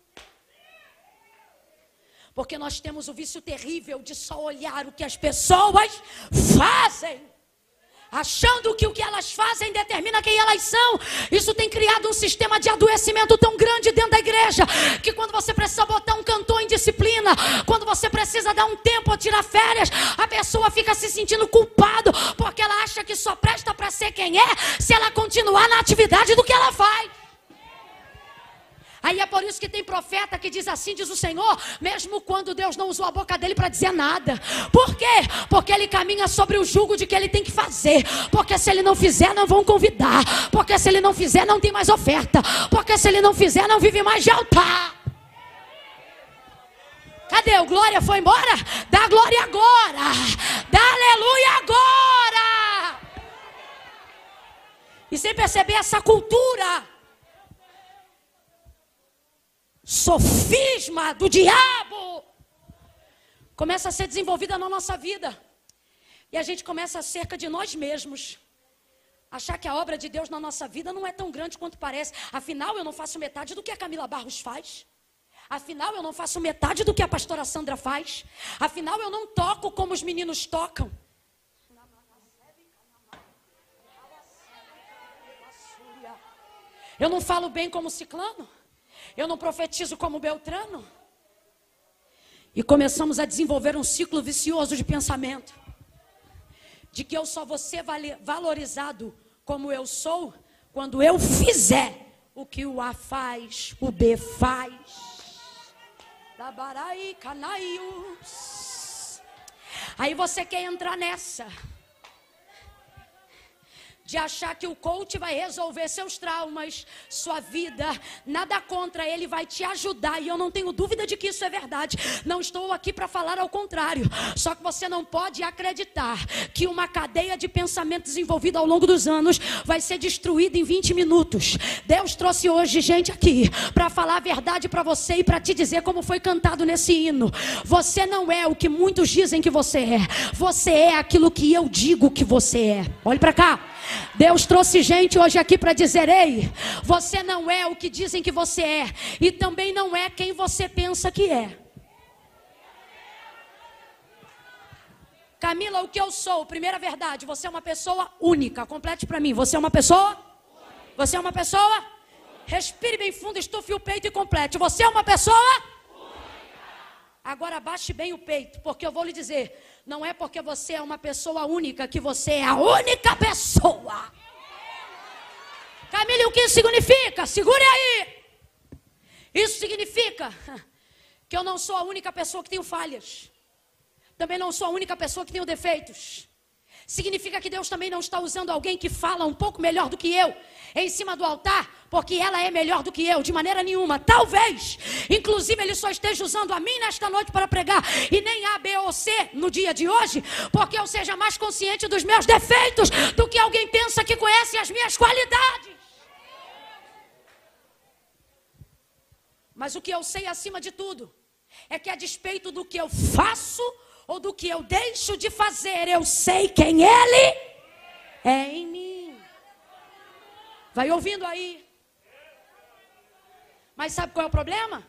Porque nós temos o vício terrível de só olhar o que as pessoas fazem achando que o que elas fazem determina quem elas são. Isso tem criado um sistema de adoecimento tão grande dentro da igreja que quando você precisa botar um cantor em disciplina, quando você precisa dar um tempo ou tirar férias, a pessoa fica se sentindo culpado porque ela acha que só presta para ser quem é se ela continuar na atividade do que ela faz. Aí é por isso que tem profeta que diz assim, diz o Senhor, mesmo quando Deus não usou a boca dele para dizer nada. Por quê? Porque ele caminha sobre o jugo de que ele tem que fazer. Porque se ele não fizer, não vão convidar. Porque se ele não fizer, não tem mais oferta. Porque se ele não fizer, não vive mais de altar. Cadê? O glória foi embora? Dá glória agora. Dá aleluia agora. E sem perceber essa cultura sofisma do diabo começa a ser desenvolvida na nossa vida. E a gente começa acerca de nós mesmos. Achar que a obra de Deus na nossa vida não é tão grande quanto parece. Afinal, eu não faço metade do que a Camila Barros faz. Afinal, eu não faço metade do que a pastora Sandra faz. Afinal, eu não toco como os meninos tocam. Eu não falo bem como ciclano. Eu não profetizo como Beltrano. E começamos a desenvolver um ciclo vicioso de pensamento. De que eu só vou ser valorizado como eu sou quando eu fizer o que o A faz, o B faz. Aí você quer entrar nessa de achar que o coach vai resolver seus traumas, sua vida, nada contra, ele vai te ajudar. E eu não tenho dúvida de que isso é verdade. Não estou aqui para falar ao contrário. Só que você não pode acreditar que uma cadeia de pensamentos desenvolvida ao longo dos anos vai ser destruída em 20 minutos. Deus trouxe hoje gente aqui para falar a verdade para você e para te dizer como foi cantado nesse hino. Você não é o que muitos dizem que você é. Você é aquilo que eu digo que você é. Olhe para cá. Deus trouxe gente hoje aqui para dizer: ei, você não é o que dizem que você é, e também não é quem você pensa que é. Camila, o que eu sou? Primeira verdade, você é uma pessoa única. Complete para mim. Você é uma pessoa? Você é uma pessoa? Respire bem fundo, estufe o peito e complete. Você é uma pessoa? Agora baixe bem o peito, porque eu vou lhe dizer: não é porque você é uma pessoa única que você é a única pessoa. Camille, o que isso significa? Segure aí. Isso significa [LAUGHS] que eu não sou a única pessoa que tenho falhas. Também não sou a única pessoa que tenho defeitos. Significa que Deus também não está usando alguém que fala um pouco melhor do que eu em cima do altar, porque ela é melhor do que eu, de maneira nenhuma. Talvez, inclusive, Ele só esteja usando a mim nesta noite para pregar, e nem A, B ou C no dia de hoje, porque eu seja mais consciente dos meus defeitos do que alguém pensa que conhece as minhas qualidades. Mas o que eu sei acima de tudo é que a despeito do que eu faço ou do que eu deixo de fazer, eu sei quem Ele é em mim. Vai ouvindo aí. Mas sabe qual é o problema?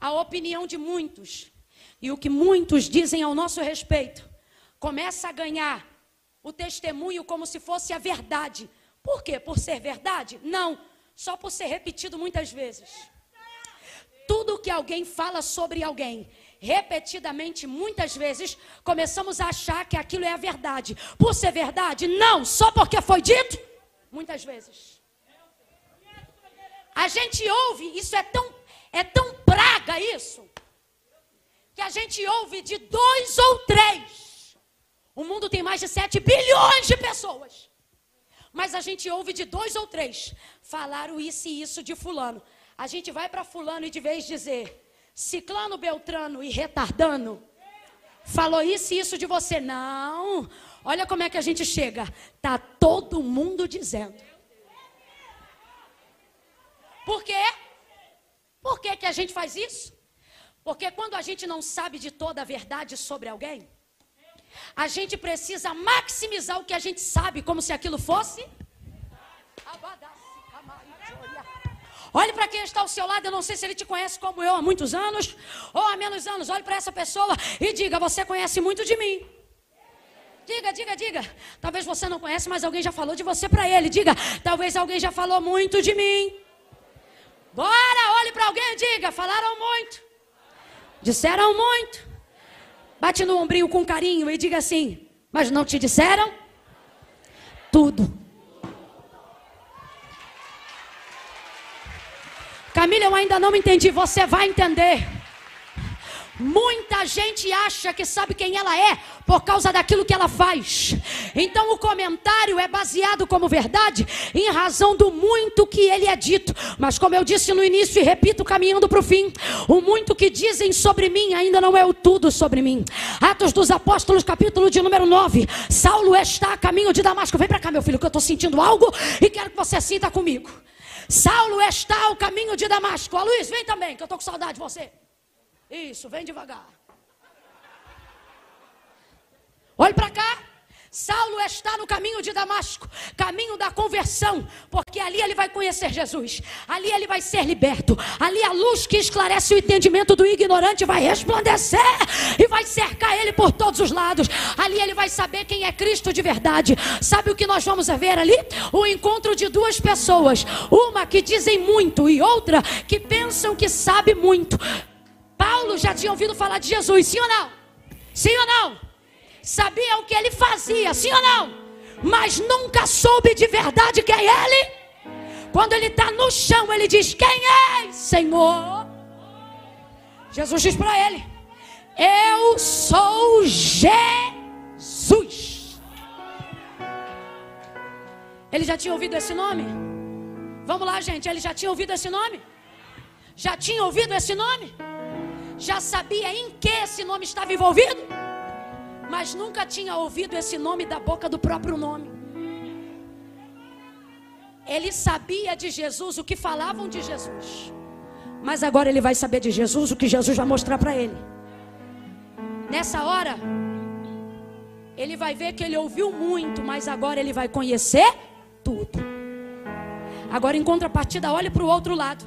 A opinião de muitos e o que muitos dizem ao nosso respeito começa a ganhar o testemunho como se fosse a verdade. Por quê? Por ser verdade? Não, só por ser repetido muitas vezes tudo que alguém fala sobre alguém, repetidamente, muitas vezes, começamos a achar que aquilo é a verdade. Por ser verdade? Não, só porque foi dito? Muitas vezes. A gente ouve, isso é tão, é tão praga isso, que a gente ouve de dois ou três. O mundo tem mais de 7 bilhões de pessoas. Mas a gente ouve de dois ou três. Falaram isso e isso de fulano. A gente vai para fulano e de vez dizer, ciclano, beltrano e retardano, falou isso e isso de você. Não, olha como é que a gente chega. Tá todo mundo dizendo. Por quê? Por que, que a gente faz isso? Porque quando a gente não sabe de toda a verdade sobre alguém, a gente precisa maximizar o que a gente sabe, como se aquilo fosse Olhe para quem está ao seu lado. Eu não sei se ele te conhece como eu há muitos anos ou há menos anos. Olhe para essa pessoa e diga: Você conhece muito de mim. Diga, diga, diga. Talvez você não conhece, mas alguém já falou de você para ele. Diga: Talvez alguém já falou muito de mim. Bora, olhe para alguém e diga: Falaram muito. Disseram muito. Bate no ombrinho com carinho e diga assim: Mas não te disseram? Tudo. Camila, eu ainda não entendi. Você vai entender. Muita gente acha que sabe quem ela é por causa daquilo que ela faz. Então o comentário é baseado como verdade em razão do muito que ele é dito. Mas como eu disse no início e repito caminhando para o fim, o muito que dizem sobre mim ainda não é o tudo sobre mim. Atos dos Apóstolos, capítulo de número 9. Saulo está a caminho de Damasco. Vem para cá, meu filho, que eu estou sentindo algo e quero que você sinta comigo. Saulo está ao caminho de Damasco. A Luiz, vem também, que eu estou com saudade de você. Isso, vem devagar. Olhe para cá. Saulo está no caminho de Damasco, caminho da conversão, porque ali ele vai conhecer Jesus, ali ele vai ser liberto, ali a luz que esclarece o entendimento do ignorante vai resplandecer e vai cercar ele por todos os lados. Ali ele vai saber quem é Cristo de verdade. Sabe o que nós vamos ver ali? O encontro de duas pessoas, uma que dizem muito e outra que pensam que sabe muito. Paulo já tinha ouvido falar de Jesus, sim ou não? Sim ou não? Sabia o que ele fazia, sim ou não? Mas nunca soube de verdade quem ele. Quando ele está no chão, ele diz: Quem é, Senhor? Jesus diz para ele: Eu sou Jesus. Ele já tinha ouvido esse nome? Vamos lá, gente. Ele já tinha ouvido esse nome? Já tinha ouvido esse nome? Já sabia em que esse nome estava envolvido? Mas nunca tinha ouvido esse nome da boca do próprio nome. Ele sabia de Jesus o que falavam de Jesus, mas agora ele vai saber de Jesus o que Jesus vai mostrar para ele. Nessa hora, ele vai ver que ele ouviu muito, mas agora ele vai conhecer tudo. Agora, em contrapartida, olhe para o outro lado.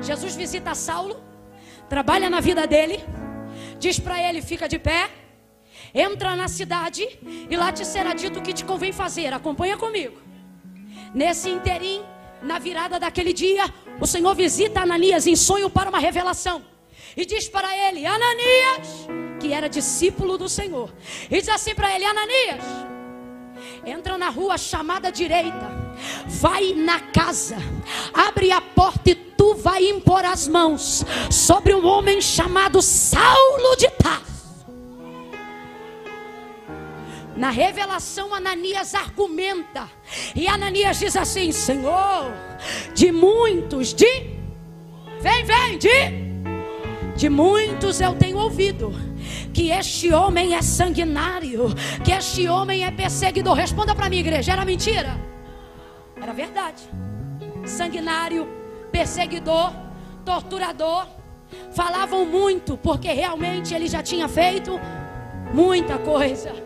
Jesus visita Saulo, trabalha na vida dele, diz para ele: fica de pé Entra na cidade e lá te será dito o que te convém fazer. Acompanha comigo. Nesse interim, na virada daquele dia, o Senhor visita Ananias em sonho para uma revelação. E diz para ele: Ananias, que era discípulo do Senhor. E diz assim para ele: Ananias, entra na rua chamada direita, vai na casa, abre a porta e tu vai impor as mãos sobre um homem chamado Saulo de Tarso Na revelação, Ananias argumenta. E Ananias diz assim: Senhor, de muitos, de. Vem, vem, de. De muitos eu tenho ouvido que este homem é sanguinário, que este homem é perseguidor. Responda para mim, igreja: era mentira? Era verdade. Sanguinário, perseguidor, torturador. Falavam muito, porque realmente ele já tinha feito muita coisa.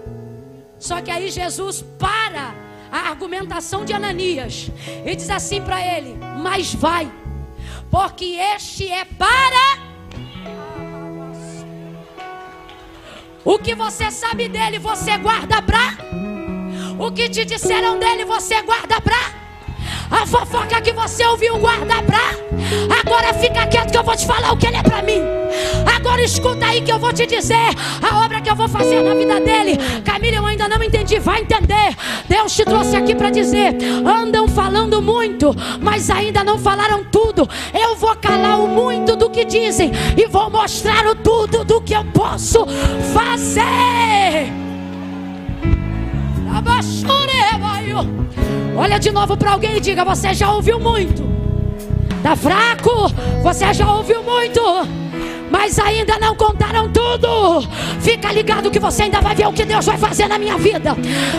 Só que aí Jesus para a argumentação de Ananias e diz assim para ele: Mas vai, porque este é para. O que você sabe dele, você guarda para. O que te disseram dele, você guarda para. A fofoca que você ouviu, guarda pra. Agora fica quieto que eu vou te falar o que ele é pra mim. Agora escuta aí que eu vou te dizer a obra que eu vou fazer na vida dele. Camila, eu ainda. Vai entender. Deus te trouxe aqui para dizer: andam falando muito, mas ainda não falaram tudo. Eu vou calar o muito do que dizem e vou mostrar o tudo do que eu posso fazer. Olha de novo para alguém e diga: Você já ouviu muito. Tá fraco? Você já ouviu muito. Mas ainda não contaram tudo. Fica ligado que você ainda vai ver o que Deus vai fazer na minha vida.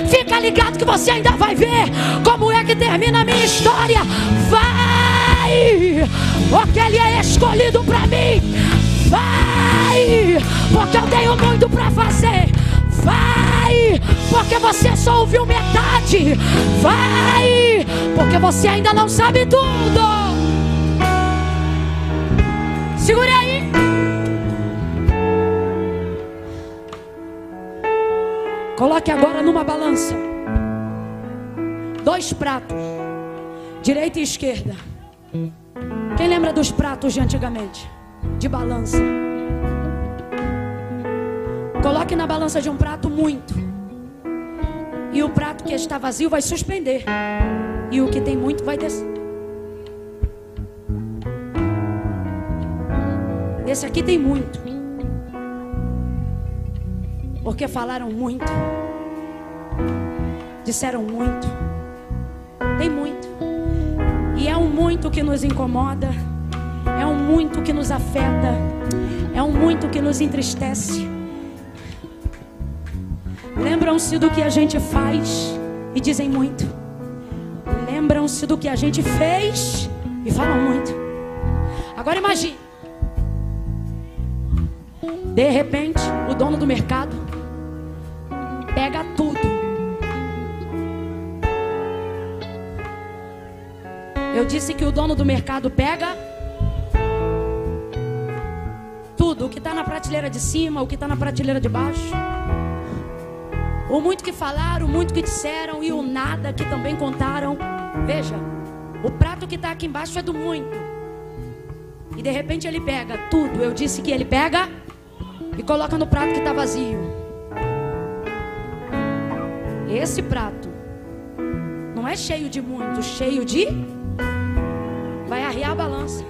Fica ligado que você ainda vai ver como é que termina a minha história. Vai! Porque Ele é escolhido para mim. Vai! Porque eu tenho muito para fazer. Vai, porque você só ouviu metade. Vai, porque você ainda não sabe tudo. Segure aí. Coloque agora numa balança dois pratos, direita e esquerda. Quem lembra dos pratos de antigamente? De balança. Coloque na balança de um prato muito. E o prato que está vazio vai suspender. E o que tem muito vai descer. Esse aqui tem muito. Porque falaram muito. Disseram muito. Tem muito. E é um muito que nos incomoda. É um muito que nos afeta. É um muito que nos entristece. Lembram-se do que a gente faz e dizem muito. Lembram-se do que a gente fez e falam muito. Agora imagine. De repente, o dono do mercado pega tudo. Eu disse que o dono do mercado pega tudo, o que está na prateleira de cima, o que está na prateleira de baixo. O muito que falaram, o muito que disseram e o nada que também contaram. Veja, o prato que está aqui embaixo é do muito. E de repente ele pega tudo. Eu disse que ele pega e coloca no prato que está vazio. Esse prato não é cheio de muito, cheio de. Vai arriar a balança.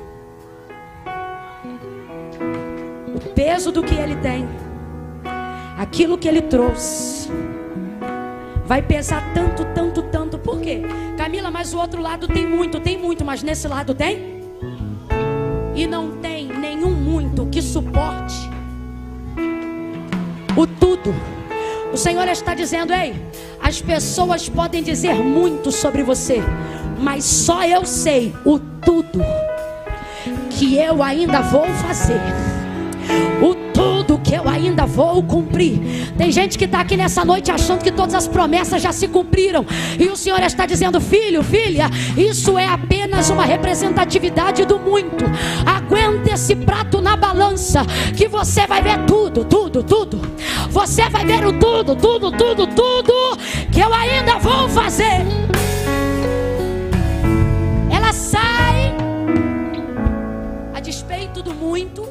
O peso do que ele tem, aquilo que ele trouxe vai pesar tanto, tanto, tanto. Por quê? Camila, mas o outro lado tem muito, tem muito, mas nesse lado tem? E não tem nenhum muito que suporte O Senhor está dizendo, ei, as pessoas podem dizer muito sobre você, mas só eu sei o tudo que eu ainda vou fazer. O tudo que eu ainda vou cumprir. Tem gente que está aqui nessa noite achando que todas as promessas já se cumpriram. E o Senhor está dizendo, filho, filha, isso é apenas uma representatividade do muito. Aguenta esse prato na balança, que você vai ver tudo, tudo, tudo. Você vai ver o tudo, tudo, tudo, tudo que eu ainda vou fazer. Ela sai a despeito do muito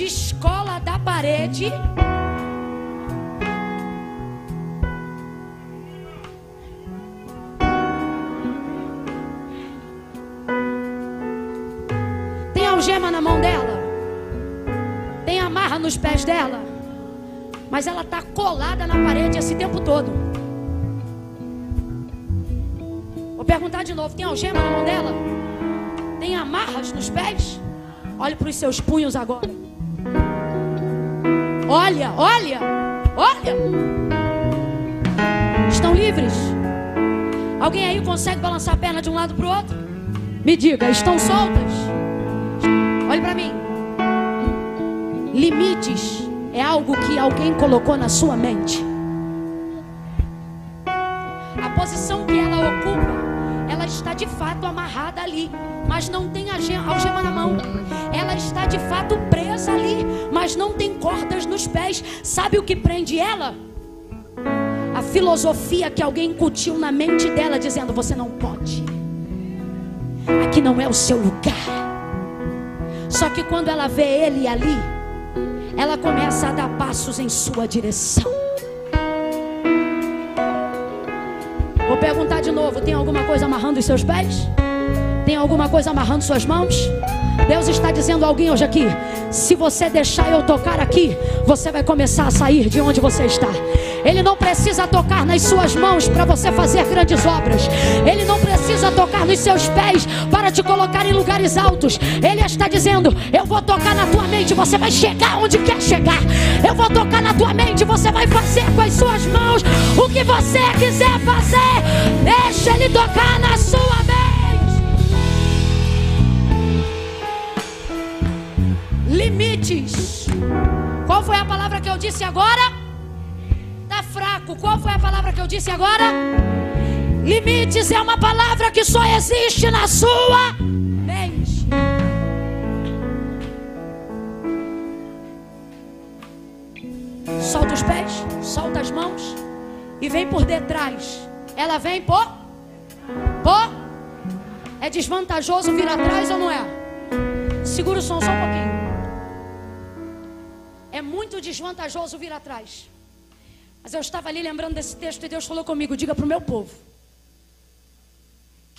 descola da parede. Tem algema na mão dela. Tem amarra nos pés dela. Mas ela está colada na parede esse tempo todo. Vou perguntar de novo: tem algema na mão dela? Tem amarras nos pés? Olhe para os seus punhos agora. Olha, olha, olha. Estão livres? Alguém aí consegue balançar a perna de um lado para o outro? Me diga, estão soltas? Olhe para mim. Limites é algo que alguém colocou na sua mente. A posição que ela ocupa, está de fato amarrada ali, mas não tem algema na mão. Ela está de fato presa ali, mas não tem cordas nos pés. Sabe o que prende ela? A filosofia que alguém incutiu na mente dela, dizendo: Você não pode, aqui não é o seu lugar. Só que quando ela vê ele ali, ela começa a dar passos em sua direção. Vou perguntar de novo: tem alguma coisa amarrando os seus pés? Tem alguma coisa amarrando suas mãos? Deus está dizendo a alguém hoje aqui: se você deixar eu tocar aqui, você vai começar a sair de onde você está. Ele não precisa tocar nas suas mãos para você fazer grandes obras. Ele não precisa tocar nos seus pés para te colocar em lugares altos. Ele está dizendo: Eu vou tocar na tua mente, você vai chegar onde quer chegar. Eu vou tocar na tua mente, você vai fazer com as suas mãos o que você quiser fazer. Deixa ele tocar na sua mente. Limites. Qual foi a palavra que eu disse agora? Fraco. Qual foi a palavra que eu disse agora? Limites é uma palavra que só existe na sua mente. Solta os pés, solta as mãos e vem por detrás. Ela vem por por é desvantajoso vir atrás ou não é? Segura o som só um pouquinho. É muito desvantajoso vir atrás. Mas eu estava ali lembrando desse texto e Deus falou comigo: diga para o meu povo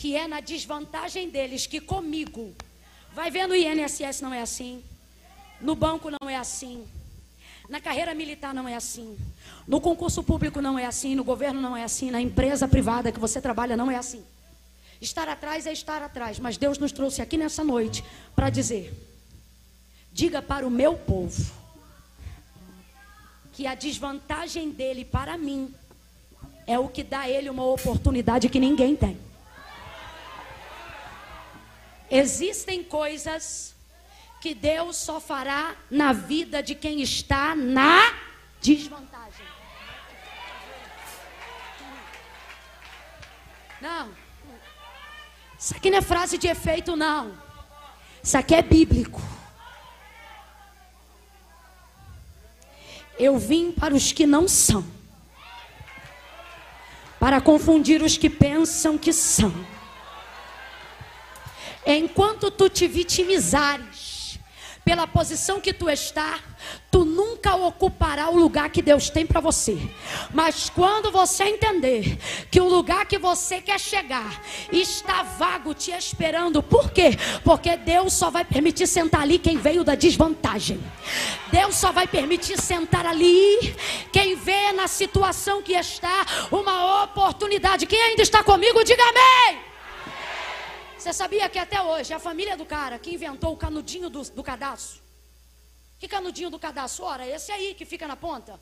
que é na desvantagem deles que comigo. Vai ver no INSS não é assim. No banco não é assim. Na carreira militar não é assim. No concurso público não é assim. No governo não é assim. Na empresa privada que você trabalha não é assim. Estar atrás é estar atrás. Mas Deus nos trouxe aqui nessa noite para dizer: diga para o meu povo que a desvantagem dele para mim é o que dá a ele uma oportunidade que ninguém tem. Existem coisas que Deus só fará na vida de quem está na desvantagem. Não. Isso aqui não é frase de efeito, não. Isso aqui é bíblico. Eu vim para os que não são, para confundir os que pensam que são. Enquanto tu te vitimizares pela posição que tu está, tu nunca ocupará o lugar que Deus tem para você. Mas quando você entender que o lugar que você quer chegar está vago te esperando, por quê? Porque Deus só vai permitir sentar ali quem veio da desvantagem. Deus só vai permitir sentar ali quem vê na situação que está uma oportunidade. Quem ainda está comigo, diga amém. Você sabia que até hoje a família do cara que inventou o canudinho do, do cadastro que canudinho do cadastro? Ora, esse aí que fica na ponta.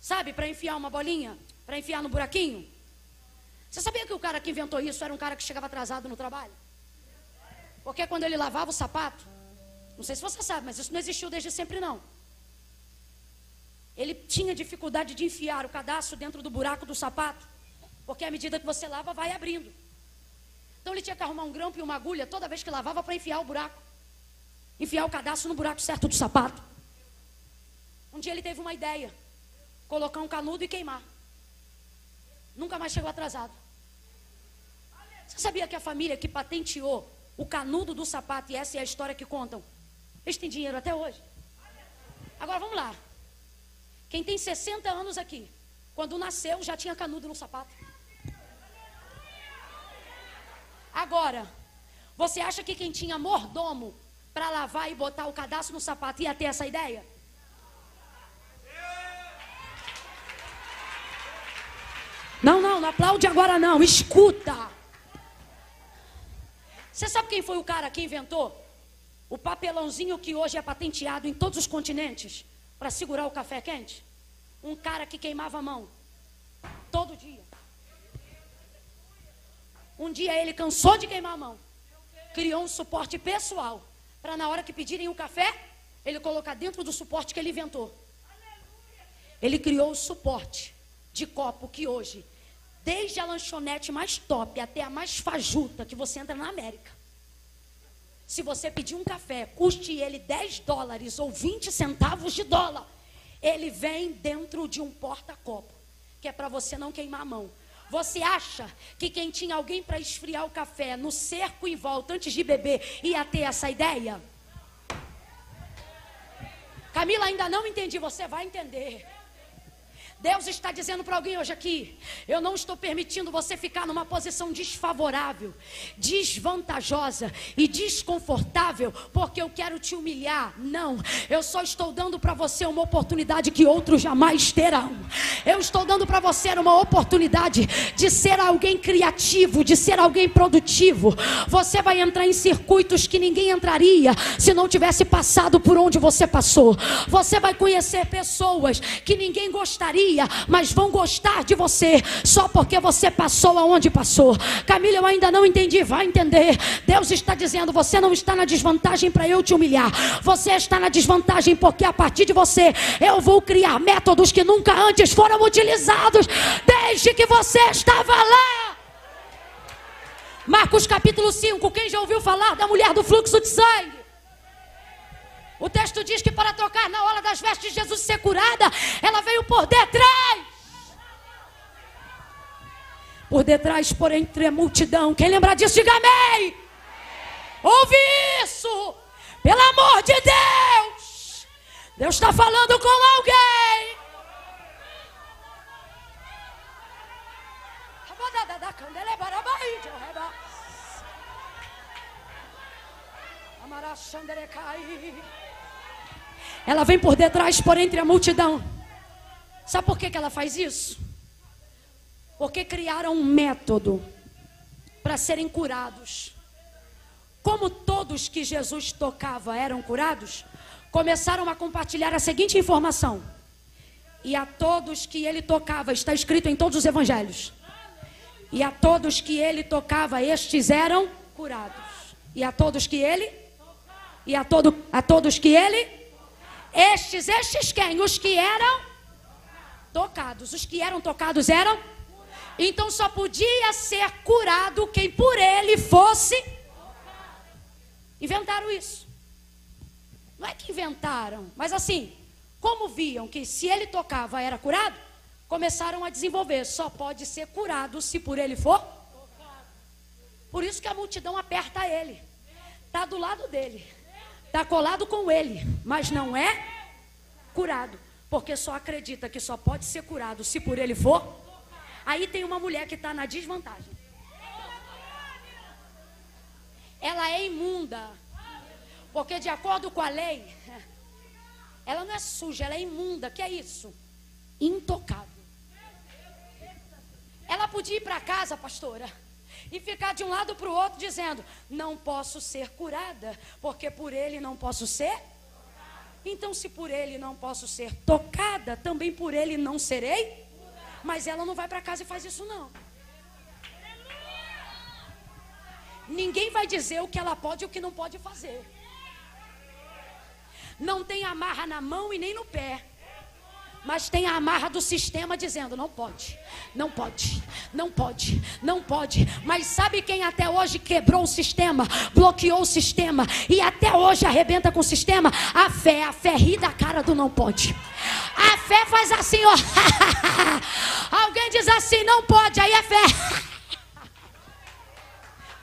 Sabe, para enfiar uma bolinha? Para enfiar no buraquinho? Você sabia que o cara que inventou isso era um cara que chegava atrasado no trabalho? Porque quando ele lavava o sapato, não sei se você sabe, mas isso não existiu desde sempre não. Ele tinha dificuldade de enfiar o cadastro dentro do buraco do sapato, porque à medida que você lava, vai abrindo. Então ele tinha que arrumar um grampo e uma agulha toda vez que lavava para enfiar o buraco enfiar o cadastro no buraco certo do sapato. Um dia ele teve uma ideia: colocar um canudo e queimar. Nunca mais chegou atrasado. Você sabia que a família que patenteou o canudo do sapato, e essa é a história que contam, eles têm dinheiro até hoje? Agora vamos lá. Quem tem 60 anos aqui, quando nasceu já tinha canudo no sapato. Agora, você acha que quem tinha mordomo para lavar e botar o cadastro no sapato ia ter essa ideia? Não, não, não aplaude agora não, escuta. Você sabe quem foi o cara que inventou o papelãozinho que hoje é patenteado em todos os continentes para segurar o café quente? Um cara que queimava a mão todo dia. Um dia ele cansou de queimar a mão, criou um suporte pessoal para na hora que pedirem o café, ele colocar dentro do suporte que ele inventou. Ele criou o suporte de copo que hoje, desde a lanchonete mais top até a mais fajuta que você entra na América, se você pedir um café, custe ele 10 dólares ou 20 centavos de dólar, ele vem dentro de um porta-copo, que é para você não queimar a mão. Você acha que quem tinha alguém para esfriar o café no cerco em volta antes de beber ia ter essa ideia? Camila, ainda não entendi, você vai entender. Deus está dizendo para alguém hoje aqui: eu não estou permitindo você ficar numa posição desfavorável, desvantajosa e desconfortável, porque eu quero te humilhar. Não, eu só estou dando para você uma oportunidade que outros jamais terão. Eu estou dando para você uma oportunidade de ser alguém criativo, de ser alguém produtivo. Você vai entrar em circuitos que ninguém entraria se não tivesse passado por onde você passou. Você vai conhecer pessoas que ninguém gostaria mas vão gostar de você só porque você passou aonde passou. Camila, eu ainda não entendi, vai entender. Deus está dizendo: você não está na desvantagem para eu te humilhar. Você está na desvantagem porque a partir de você eu vou criar métodos que nunca antes foram utilizados desde que você estava lá. Marcos capítulo 5, quem já ouviu falar da mulher do fluxo de sangue? O texto diz que para tocar na hora das vestes de Jesus ser curada, ela veio por detrás. Por detrás, por entre a multidão. Quem lembra disso, diga amém. Ouve isso. Pelo amor de Deus. Deus está falando com alguém. Ela vem por detrás, por entre a multidão. Sabe por que, que ela faz isso? Porque criaram um método para serem curados. Como todos que Jesus tocava eram curados, começaram a compartilhar a seguinte informação. E a todos que ele tocava, está escrito em todos os evangelhos. E a todos que ele tocava, estes eram curados. E a todos que ele e a, todo, a todos que ele estes, estes quem? Os que eram tocados. Os que eram tocados eram? Então só podia ser curado quem por ele fosse. Inventaram isso. Não é que inventaram, mas assim, como viam que se ele tocava era curado, começaram a desenvolver. Só pode ser curado se por ele for. Por isso que a multidão aperta ele. Está do lado dele. Está colado com ele, mas não é curado. Porque só acredita que só pode ser curado se por ele for. Aí tem uma mulher que está na desvantagem. Ela é imunda. Porque de acordo com a lei, ela não é suja, ela é imunda. Que é isso? Intocável. Ela podia ir para casa, pastora e ficar de um lado para o outro dizendo: Não posso ser curada, porque por ele não posso ser. Então, se por ele não posso ser tocada, também por ele não serei. Mas ela não vai para casa e faz isso, não. Ninguém vai dizer o que ela pode e o que não pode fazer. Não tem amarra na mão e nem no pé. Mas tem a amarra do sistema dizendo: não pode, não pode, não pode, não pode. Mas sabe quem até hoje quebrou o sistema, bloqueou o sistema e até hoje arrebenta com o sistema? A fé, a fé ri da cara do não pode. A fé faz assim, ó. [LAUGHS] Alguém diz assim: não pode, aí é fé [LAUGHS]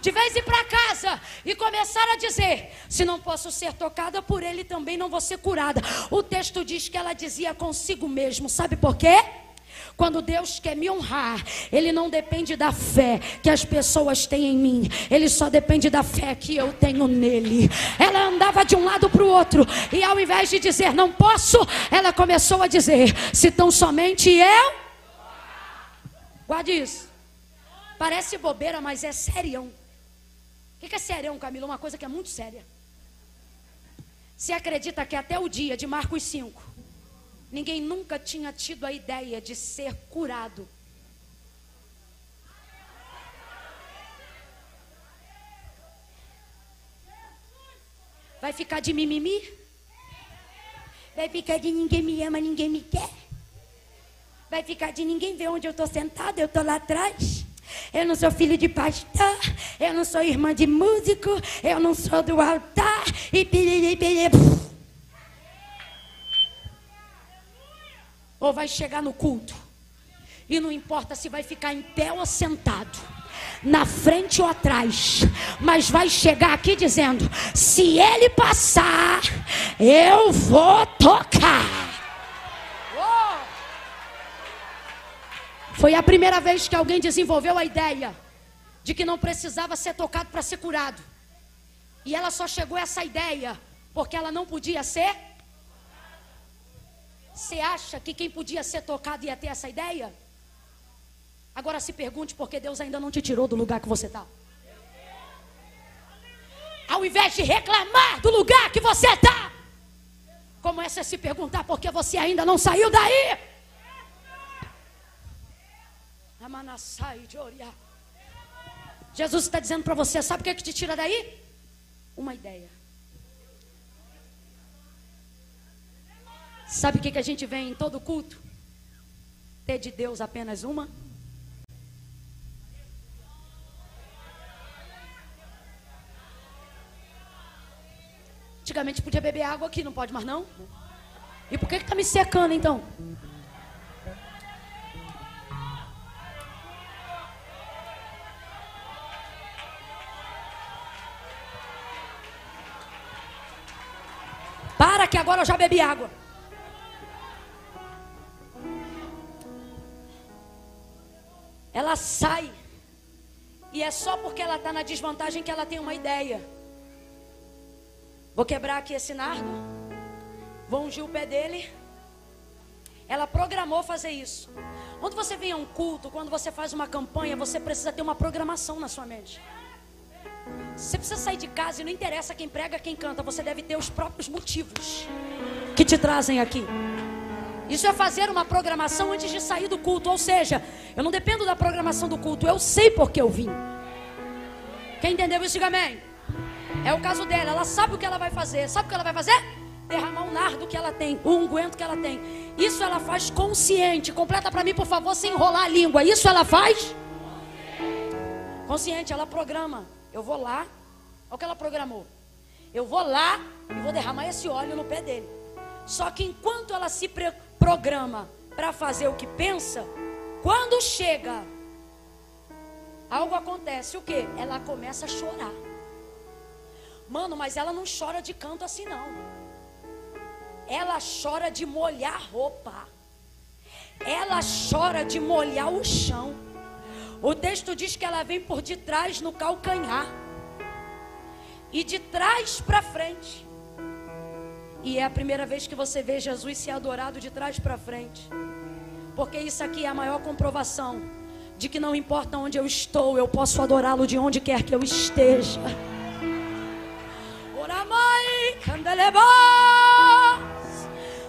de vez ir para casa e começar a dizer: se não posso ser tocada por ele, também não vou ser curada. O texto diz que ela dizia consigo mesmo, sabe por quê? Quando Deus quer me honrar, Ele não depende da fé que as pessoas têm em mim, Ele só depende da fé que eu tenho nele. Ela andava de um lado para o outro, e ao invés de dizer não posso, ela começou a dizer: se tão somente eu Guarde isso. Parece bobeira, mas é serião. O que é serião, Camila? Uma coisa que é muito séria. Se acredita que até o dia de Marcos 5, ninguém nunca tinha tido a ideia de ser curado. Vai ficar de mimimi? Vai ficar de ninguém me ama, ninguém me quer? Vai ficar de ninguém ver onde eu estou sentado, eu estou lá atrás? Eu não sou filho de pastor, eu não sou irmã de músico, eu não sou do altar e piriri, piriri. Ou vai chegar no culto e não importa se vai ficar em pé ou sentado, na frente ou atrás, mas vai chegar aqui dizendo: se ele passar, eu vou tocar. Foi a primeira vez que alguém desenvolveu a ideia de que não precisava ser tocado para ser curado. E ela só chegou a essa ideia porque ela não podia ser. Você acha que quem podia ser tocado ia ter essa ideia? Agora se pergunte por que Deus ainda não te tirou do lugar que você está. Ao invés de reclamar do lugar que você está, começa a se perguntar por que você ainda não saiu daí. Jesus está dizendo para você: sabe o que, é que te tira daí? Uma ideia. Sabe o que, que a gente vê em todo culto? Ter de Deus apenas uma. Antigamente podia beber água aqui, não pode mais não? E por que está me secando então? Que agora eu já bebi água. Ela sai. E é só porque ela está na desvantagem que ela tem uma ideia. Vou quebrar aqui esse nardo. Vou ungir o pé dele. Ela programou fazer isso. Quando você vem a um culto, quando você faz uma campanha, você precisa ter uma programação na sua mente. Você precisa sair de casa e não interessa quem prega, quem canta, você deve ter os próprios motivos que te trazem aqui. Isso é fazer uma programação antes de sair do culto, ou seja, eu não dependo da programação do culto, eu sei porque eu vim. Quem entendeu isso, diga amém. É o caso dela, ela sabe o que ela vai fazer. Sabe o que ela vai fazer? Derramar o nardo que ela tem, o unguento que ela tem. Isso ela faz consciente. Completa para mim, por favor, sem enrolar a língua. Isso ela faz? Consciente, ela programa. Eu vou lá, olha o que ela programou. Eu vou lá e vou derramar esse óleo no pé dele. Só que enquanto ela se programa para fazer o que pensa, quando chega, algo acontece. O que? Ela começa a chorar. Mano, mas ela não chora de canto assim não. Ela chora de molhar roupa. Ela chora de molhar o chão. O texto diz que ela vem por detrás no calcanhar. E de trás para frente. E é a primeira vez que você vê Jesus ser adorado de trás para frente. Porque isso aqui é a maior comprovação de que não importa onde eu estou, eu posso adorá-lo de onde quer que eu esteja. Oramai, candeleba,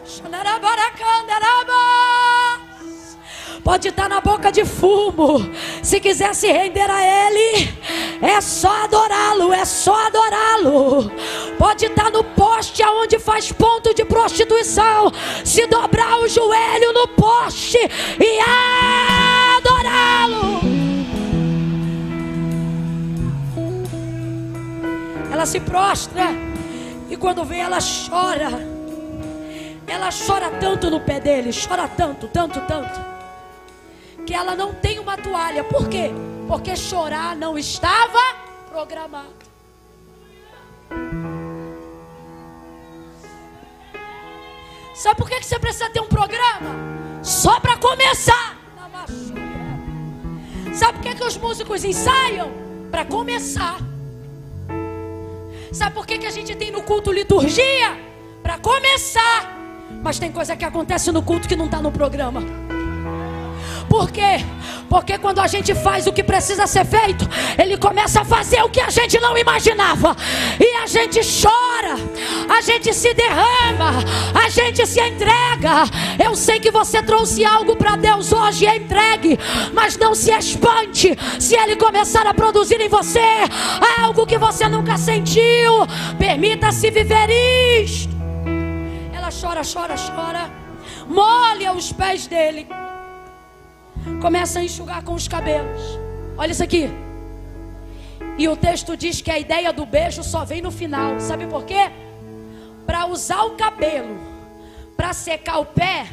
xanarabara, pode estar na boca de fumo. Se quiser se render a Ele, é só adorá-lo, é só adorá-lo. Pode estar no poste aonde faz ponto de prostituição, se dobrar o joelho no poste e adorá-lo. Ela se prostra e quando vem ela chora. Ela chora tanto no pé dele, chora tanto, tanto, tanto que ela não tem uma toalha. Por quê? Porque chorar não estava programado. Sabe por que você precisa ter um programa? Só para começar. Sabe por que, que os músicos ensaiam? Para começar. Sabe por que, que a gente tem no culto liturgia? Para começar. Mas tem coisa que acontece no culto que não está no programa. Por quê? Porque quando a gente faz o que precisa ser feito, Ele começa a fazer o que a gente não imaginava. E a gente chora, a gente se derrama, a gente se entrega. Eu sei que você trouxe algo para Deus hoje, é entregue, mas não se espante se Ele começar a produzir em você algo que você nunca sentiu. Permita-se viver isto. Ela chora, chora, chora. Molha os pés dele. Começa a enxugar com os cabelos. Olha isso aqui. E o texto diz que a ideia do beijo só vem no final. Sabe por quê? Para usar o cabelo, para secar o pé,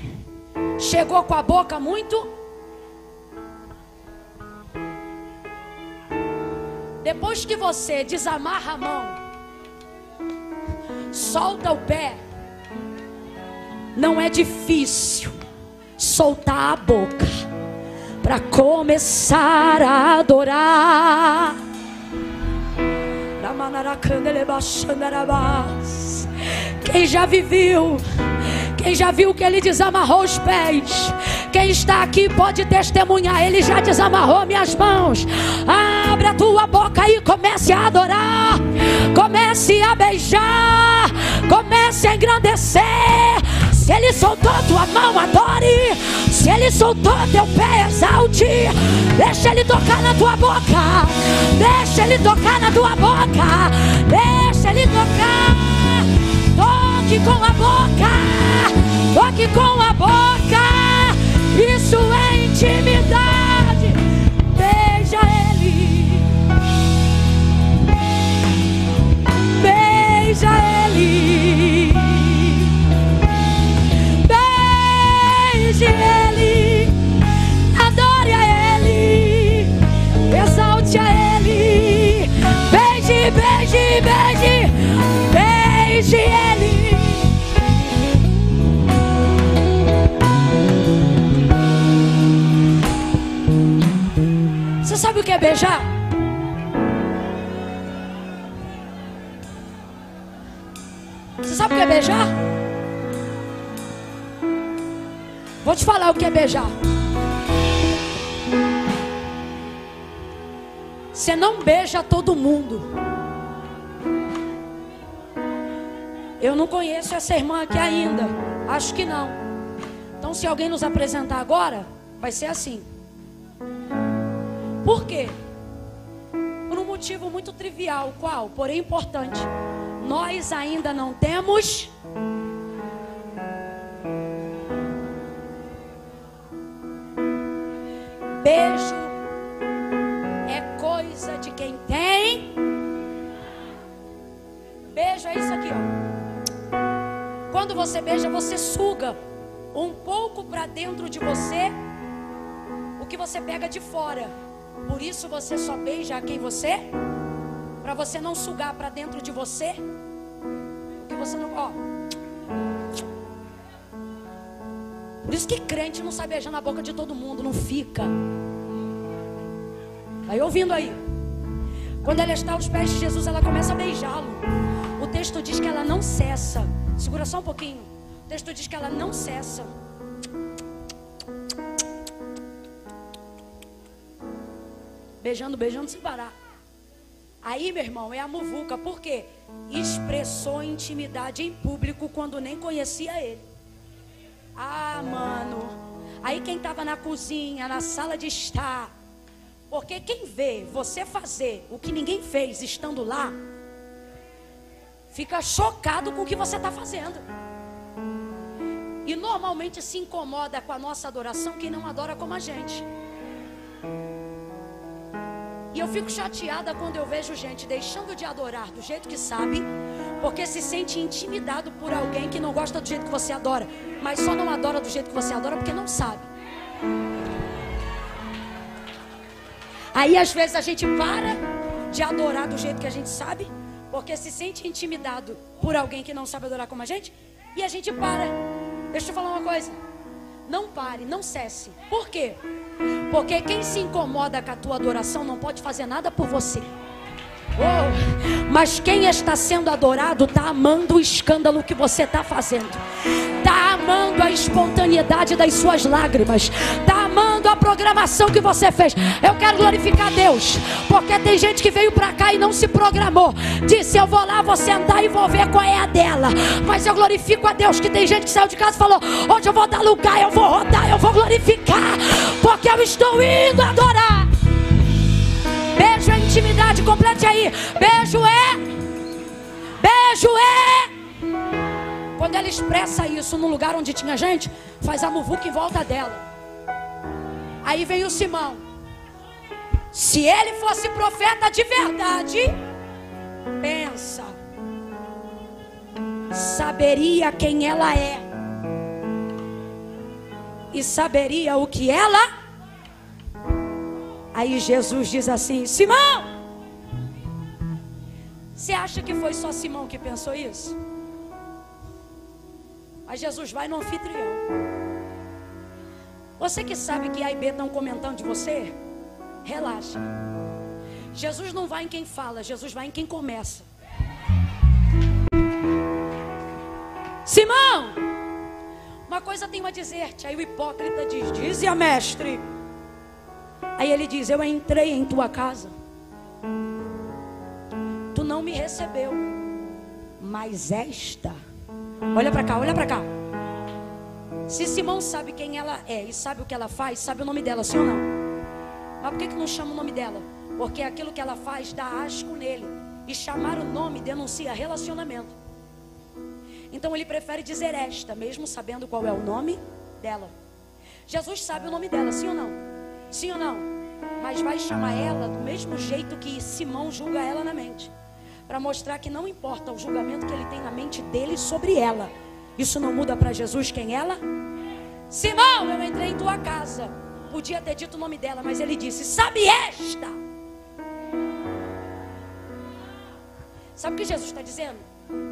chegou com a boca muito. Depois que você desamarra a mão, solta o pé, não é difícil soltar a boca para começar a adorar. Quem já viveu, quem já viu que ele desamarrou os pés, quem está aqui pode testemunhar, ele já desamarrou minhas mãos. Abre a tua boca e comece a adorar, comece a beijar, comece a engrandecer. Se ele soltou tua mão, adore. Ele soltou teu pé, exalte. Deixa ele tocar na tua boca. Deixa ele tocar na tua boca. Deixa ele tocar. Toque com a boca. Toque com a boca. Isso é intimidade. Beija ele. Beija ele. Beijar? Você sabe o que é beijar? Vou te falar o que é beijar. Você não beija todo mundo. Eu não conheço essa irmã aqui ainda. Acho que não. Então, se alguém nos apresentar agora, vai ser assim. Por quê? Motivo muito trivial, qual? Porém importante. Nós ainda não temos beijo é coisa de quem tem. Beijo é isso aqui, ó. Quando você beija, você suga um pouco para dentro de você o que você pega de fora. Por isso você só beija a quem você para você não sugar para dentro de você o que você não, ó. Por isso que crente não sai beijando a boca de todo mundo, não fica. Vai ouvindo aí. Quando ela está aos pés de Jesus, ela começa a beijá-lo. O texto diz que ela não cessa. Segura só um pouquinho. O texto diz que ela não cessa. Beijando, beijando sem parar. Aí, meu irmão, é a muvuca. Por quê? Expressou intimidade em público quando nem conhecia ele. Ah, mano. Aí quem estava na cozinha, na sala de estar. Porque quem vê você fazer o que ninguém fez estando lá, fica chocado com o que você está fazendo. E normalmente se incomoda com a nossa adoração quem não adora como a gente. E eu fico chateada quando eu vejo gente deixando de adorar do jeito que sabe, porque se sente intimidado por alguém que não gosta do jeito que você adora, mas só não adora do jeito que você adora porque não sabe. Aí às vezes a gente para de adorar do jeito que a gente sabe, porque se sente intimidado por alguém que não sabe adorar como a gente, e a gente para. Deixa eu te falar uma coisa. Não pare, não cesse. Por quê? Porque quem se incomoda com a tua adoração não pode fazer nada por você. Oh, mas quem está sendo adorado está amando o escândalo que você está fazendo, está amando a espontaneidade das suas lágrimas, está amando a programação que você fez. Eu quero glorificar Deus, porque tem gente que veio para cá e não se programou. Disse: Eu vou lá, vou sentar e vou ver qual é a dela. Mas eu glorifico a Deus que tem gente que saiu de casa e falou: Hoje eu vou dar lugar, eu vou rodar, eu vou glorificar, porque eu estou indo adorar. Beijo é intimidade, complete aí. Beijo é. Beijo é. Quando ela expressa isso num lugar onde tinha gente, faz a muvuca em volta dela. Aí vem o Simão. Se ele fosse profeta de verdade, pensa, saberia quem ela é, e saberia o que ela. Aí Jesus diz assim: Simão, você acha que foi só Simão que pensou isso? Mas Jesus vai no anfitrião. Você que sabe que A e B estão comentando de você, relaxa. Jesus não vai em quem fala, Jesus vai em quem começa. Simão, uma coisa tenho a dizer-te. Aí o hipócrita diz: Dize a mestre. Aí ele diz: Eu entrei em tua casa, tu não me recebeu, mas esta Olha para cá, olha para cá. Se Simão sabe quem ela é e sabe o que ela faz, sabe o nome dela, sim ou não? Mas por que, que não chama o nome dela? Porque aquilo que ela faz dá asco nele. E chamar o nome denuncia relacionamento. Então ele prefere dizer esta, mesmo sabendo qual é o nome dela. Jesus sabe o nome dela, sim ou não? Sim ou não? Mas vai chamar ela do mesmo jeito que Simão julga ela na mente para mostrar que não importa o julgamento que ele tem na mente dele sobre ela. Isso não muda para Jesus quem ela? Simão, eu entrei em tua casa. Podia ter dito o nome dela, mas ele disse: Sabe esta? Sabe o que Jesus está dizendo?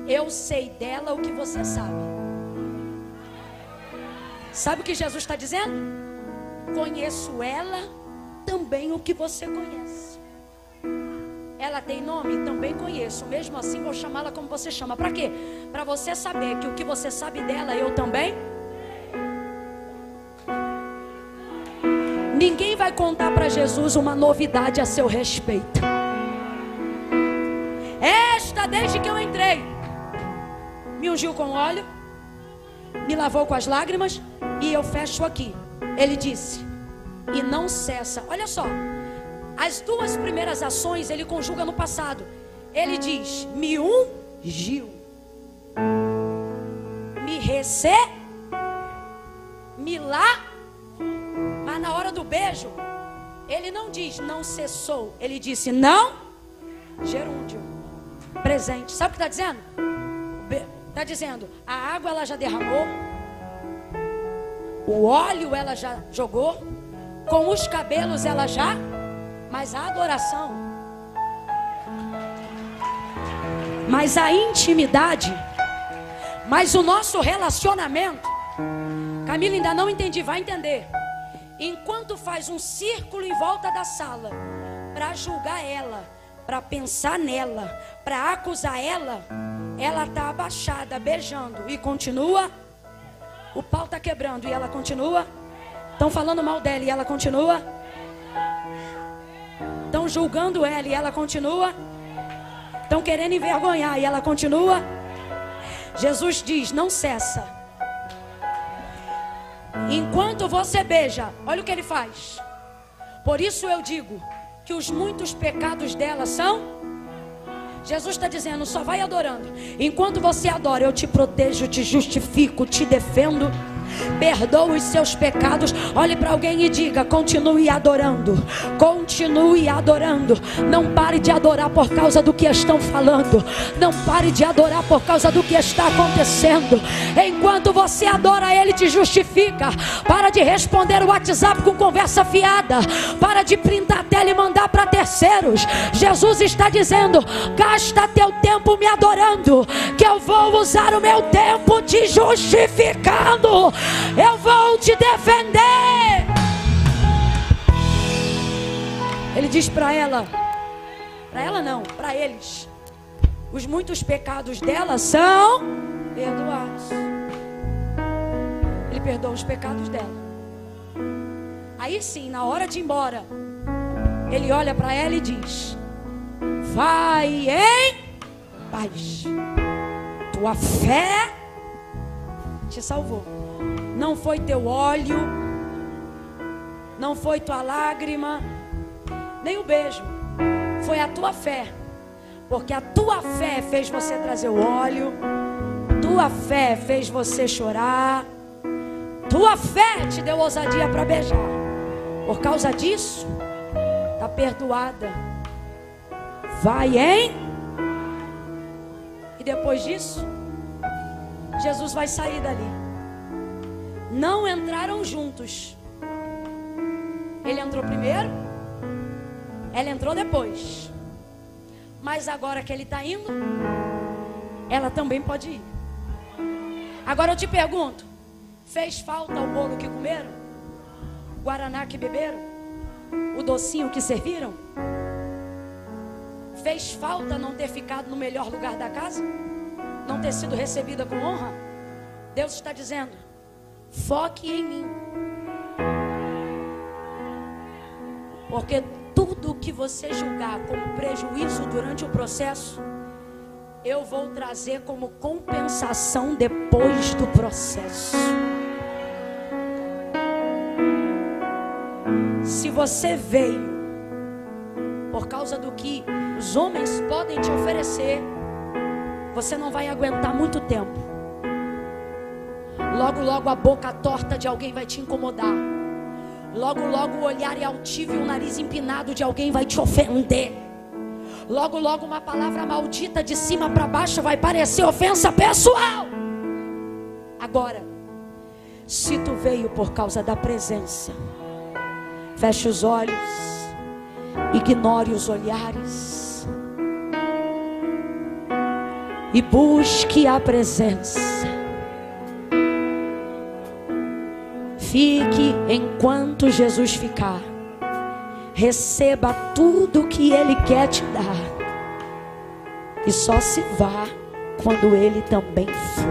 Eu sei dela o que você sabe. Sabe o que Jesus está dizendo? Conheço ela também o que você conhece. Ela tem nome? Também conheço. Mesmo assim, vou chamá-la como você chama. Para quê? Para você saber que o que você sabe dela, eu também. Ninguém vai contar para Jesus uma novidade a seu respeito. Esta, desde que eu entrei, me ungiu com óleo, me lavou com as lágrimas, e eu fecho aqui. Ele disse, e não cessa. Olha só, as duas primeiras ações ele conjuga no passado. Ele diz: me ungiu, me rece, me lá. Mas na hora do beijo, ele não diz não cessou. Ele disse não gerúndio, presente. Sabe o que está dizendo? Está dizendo a água ela já derramou, o óleo ela já jogou, com os cabelos ela já mas a adoração, mas a intimidade, mas o nosso relacionamento. Camila ainda não entendi, vai entender. Enquanto faz um círculo em volta da sala para julgar ela, para pensar nela, para acusar ela, ela está abaixada, beijando e continua. O pau está quebrando e ela continua. Estão falando mal dela e ela continua. Estão julgando ela e ela continua. Estão querendo envergonhar e ela continua. Jesus diz: não cessa. Enquanto você beija, olha o que ele faz. Por isso eu digo que os muitos pecados dela são. Jesus está dizendo: só vai adorando. Enquanto você adora, eu te protejo, te justifico, te defendo perdoa os seus pecados. Olhe para alguém e diga: continue adorando, continue adorando. Não pare de adorar por causa do que estão falando, não pare de adorar por causa do que está acontecendo. Enquanto você adora, Ele te justifica. Para de responder o WhatsApp com conversa fiada, para de printar a tela e mandar para terceiros. Jesus está dizendo: gasta teu tempo me adorando, que eu vou usar o meu tempo te justificando. Eu vou te defender. Ele diz para ela, para ela não, para eles. Os muitos pecados dela são perdoados. Ele perdoa os pecados dela. Aí sim, na hora de ir embora, ele olha para ela e diz: Vai em paz. Tua fé te salvou. Não foi teu óleo, não foi tua lágrima, nem o beijo. Foi a tua fé. Porque a tua fé fez você trazer o óleo, tua fé fez você chorar, tua fé te deu ousadia para beijar. Por causa disso, está perdoada. Vai, hein? E depois disso, Jesus vai sair dali. Não entraram juntos. Ele entrou primeiro, ela entrou depois. Mas agora que ele está indo, ela também pode ir. Agora eu te pergunto: fez falta o bolo que comeram? O guaraná que beberam? O docinho que serviram? Fez falta não ter ficado no melhor lugar da casa? Não ter sido recebida com honra? Deus está dizendo: foque em mim. Porque tudo que você julgar como prejuízo durante o processo, eu vou trazer como compensação depois do processo. Se você veio por causa do que os homens podem te oferecer, você não vai aguentar muito tempo. Logo, logo a boca torta de alguém vai te incomodar. Logo, logo o olhar altivo e o nariz empinado de alguém vai te ofender. Logo, logo uma palavra maldita de cima para baixo vai parecer ofensa pessoal. Agora, se tu veio por causa da presença, feche os olhos, ignore os olhares e busque a presença. Fique enquanto Jesus ficar. Receba tudo que Ele quer te dar. E só se vá quando Ele também for.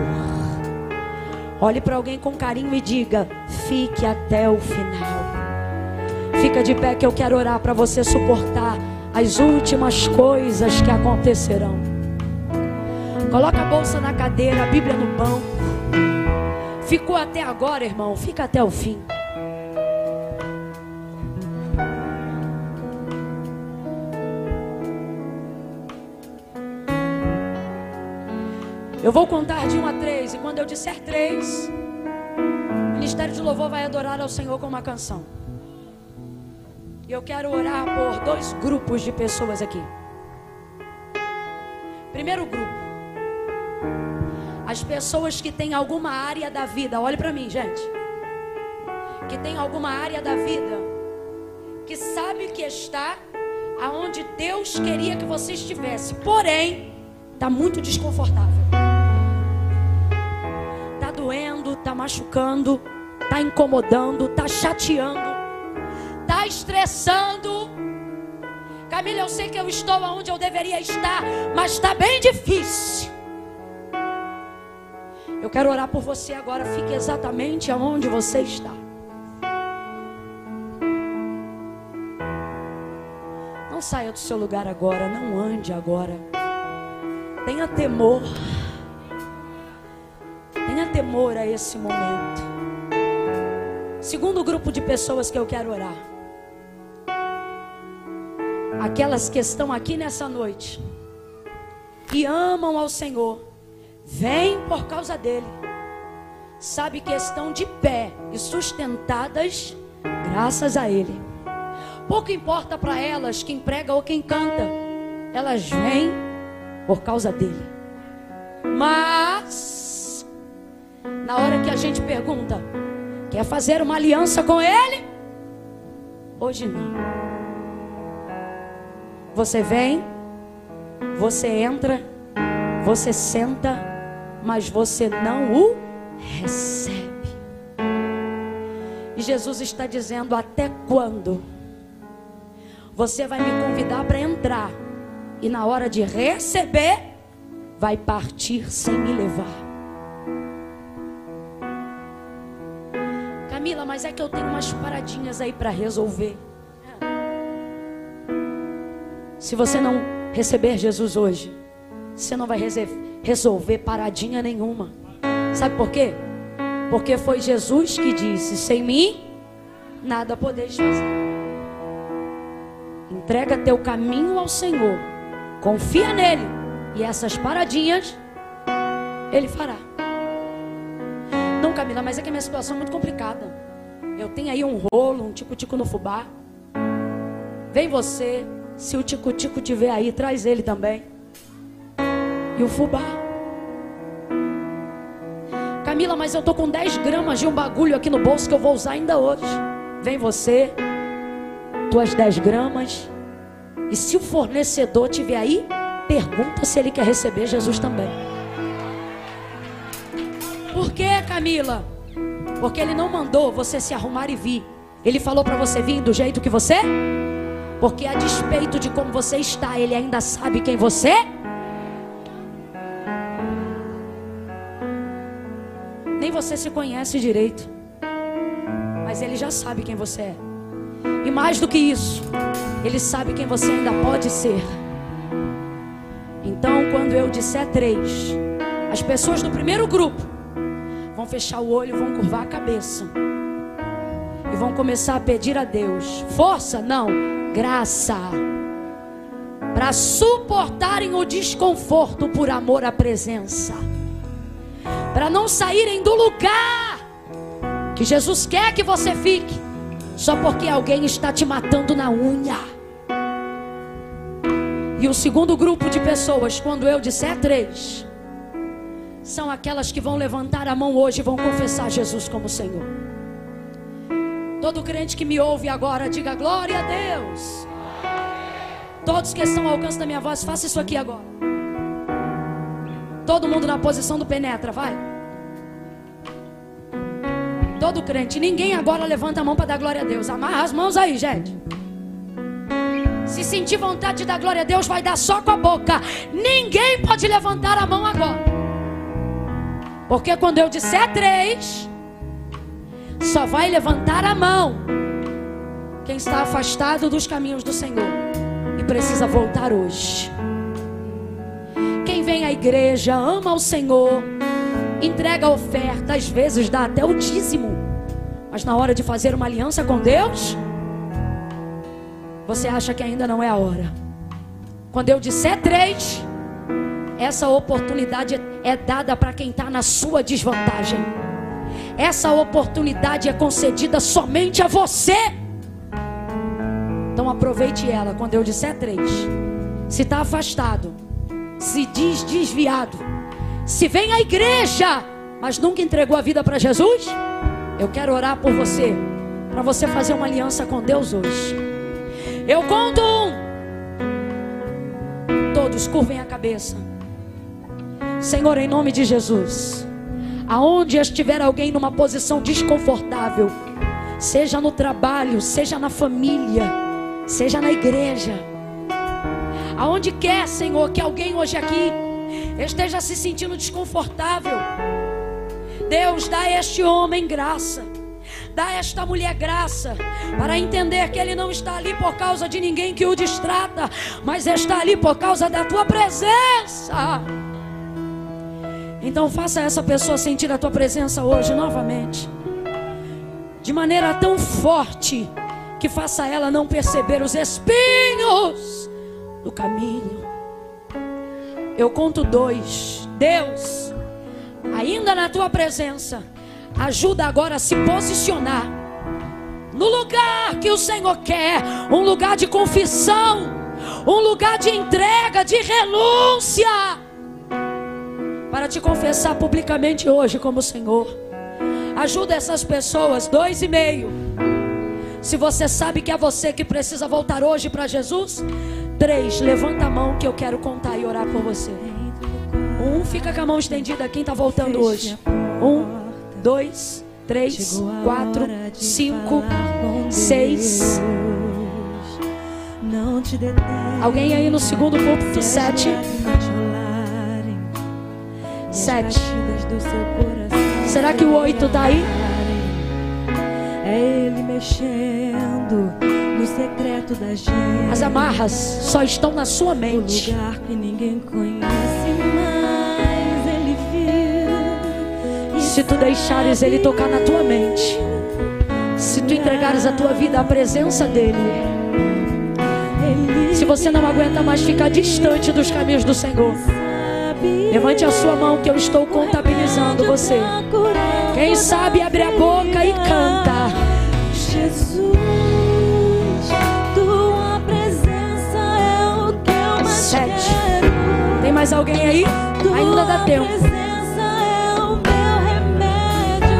Olhe para alguém com carinho e diga: fique até o final. Fica de pé que eu quero orar para você suportar as últimas coisas que acontecerão. Coloca a bolsa na cadeira, a Bíblia no banco. Ficou até agora, irmão, fica até o fim. Eu vou contar de um a três, e quando eu disser três, o Ministério de Louvor vai adorar ao Senhor com uma canção. E eu quero orar por dois grupos de pessoas aqui. Primeiro grupo as pessoas que têm alguma área da vida, olhe para mim, gente. Que tem alguma área da vida que sabe que está aonde Deus queria que você estivesse, porém está muito desconfortável. Está doendo, está machucando, está incomodando, está chateando, está estressando. Camila, eu sei que eu estou onde eu deveria estar, mas está bem difícil. Eu quero orar por você agora. Fique exatamente aonde você está. Não saia do seu lugar agora. Não ande agora. Tenha temor. Tenha temor a esse momento. Segundo grupo de pessoas que eu quero orar. Aquelas que estão aqui nessa noite. Que amam ao Senhor vêm por causa dele. Sabe que estão de pé e sustentadas graças a ele. Pouco importa para elas quem prega ou quem canta, elas vêm por causa dele. Mas, na hora que a gente pergunta, quer fazer uma aliança com ele? Hoje não. Você vem, você entra, você senta mas você não o recebe. E Jesus está dizendo: até quando? Você vai me convidar para entrar, e na hora de receber, vai partir sem me levar. Camila, mas é que eu tenho umas paradinhas aí para resolver. Se você não receber Jesus hoje, você não vai resolver paradinha nenhuma. Sabe por quê? Porque foi Jesus que disse: sem mim, nada podeis fazer. Entrega teu caminho ao Senhor, confia nele, e essas paradinhas ele fará. Não, Camila, mas é que a minha situação é muito complicada. Eu tenho aí um rolo, um tico-tico no fubá. Vem você, se o tico-tico tiver aí, traz ele também. E o fubá. Camila, mas eu tô com 10 gramas de um bagulho aqui no bolso que eu vou usar ainda hoje. Vem você, tuas 10 gramas. E se o fornecedor tiver aí, pergunta se ele quer receber Jesus também. Por que, Camila? Porque ele não mandou você se arrumar e vir. Ele falou para você vir do jeito que você? Porque a despeito de como você está, ele ainda sabe quem você é. Nem você se conhece direito. Mas ele já sabe quem você é. E mais do que isso, ele sabe quem você ainda pode ser. Então, quando eu disser três, as pessoas do primeiro grupo vão fechar o olho, vão curvar a cabeça. E vão começar a pedir a Deus força, não, graça. Para suportarem o desconforto por amor à presença. Para não saírem do lugar que Jesus quer que você fique, só porque alguém está te matando na unha. E o segundo grupo de pessoas, quando eu disser três, são aquelas que vão levantar a mão hoje e vão confessar Jesus como Senhor. Todo crente que me ouve agora, diga glória a Deus. Todos que estão ao alcance da minha voz, faça isso aqui agora. Todo mundo na posição do penetra, vai. Todo crente, ninguém agora levanta a mão para dar glória a Deus. Amarra as mãos aí, gente. Se sentir vontade de dar glória a Deus, vai dar só com a boca. Ninguém pode levantar a mão agora. Porque quando eu disser três, só vai levantar a mão quem está afastado dos caminhos do Senhor e precisa voltar hoje. Quem vem à igreja, ama o Senhor, entrega a oferta, às vezes dá até o dízimo, mas na hora de fazer uma aliança com Deus, você acha que ainda não é a hora. Quando eu disser três, essa oportunidade é dada para quem está na sua desvantagem. Essa oportunidade é concedida somente a você. Então aproveite ela quando eu disser três. Se está afastado, se diz desviado, se vem à igreja, mas nunca entregou a vida para Jesus, eu quero orar por você, para você fazer uma aliança com Deus hoje. Eu conto um. Todos curvem a cabeça. Senhor, em nome de Jesus, aonde estiver alguém numa posição desconfortável, seja no trabalho, seja na família, seja na igreja, aonde quer, Senhor, que alguém hoje aqui esteja se sentindo desconfortável, Deus, dá a este homem graça. Dá a esta mulher graça para entender que ele não está ali por causa de ninguém que o distrata, mas está ali por causa da tua presença. Então faça essa pessoa sentir a tua presença hoje novamente. De maneira tão forte que faça ela não perceber os espinhos do caminho. Eu conto dois. Deus, ainda na tua presença, ajuda agora a se posicionar no lugar que o Senhor quer, um lugar de confissão, um lugar de entrega, de renúncia para te confessar publicamente hoje como Senhor. Ajuda essas pessoas, dois e meio. Se você sabe que é você que precisa voltar hoje para Jesus, três, levanta a mão que eu quero contar e orar por você. Um, fica com a mão estendida, quem está voltando hoje. Um, dois, três, quatro, cinco, seis. Alguém aí no segundo púlpito, sete. Sete. Será que o oito está aí? É Ele mexendo no secreto da gente. As amarras só estão na sua O mente. lugar que ninguém conhece mais. Ele viu. e Se tu deixares Ele tocar na tua mente, se tu entregares a tua vida à presença dEle, Ele se você não aguenta mais ficar distante dos caminhos do Senhor, levante a sua mão que eu estou contabilizando você. Quem sabe abre a boca e canta. Jesus, mais alguém aí? Ainda dá tempo. presença é o meu remédio,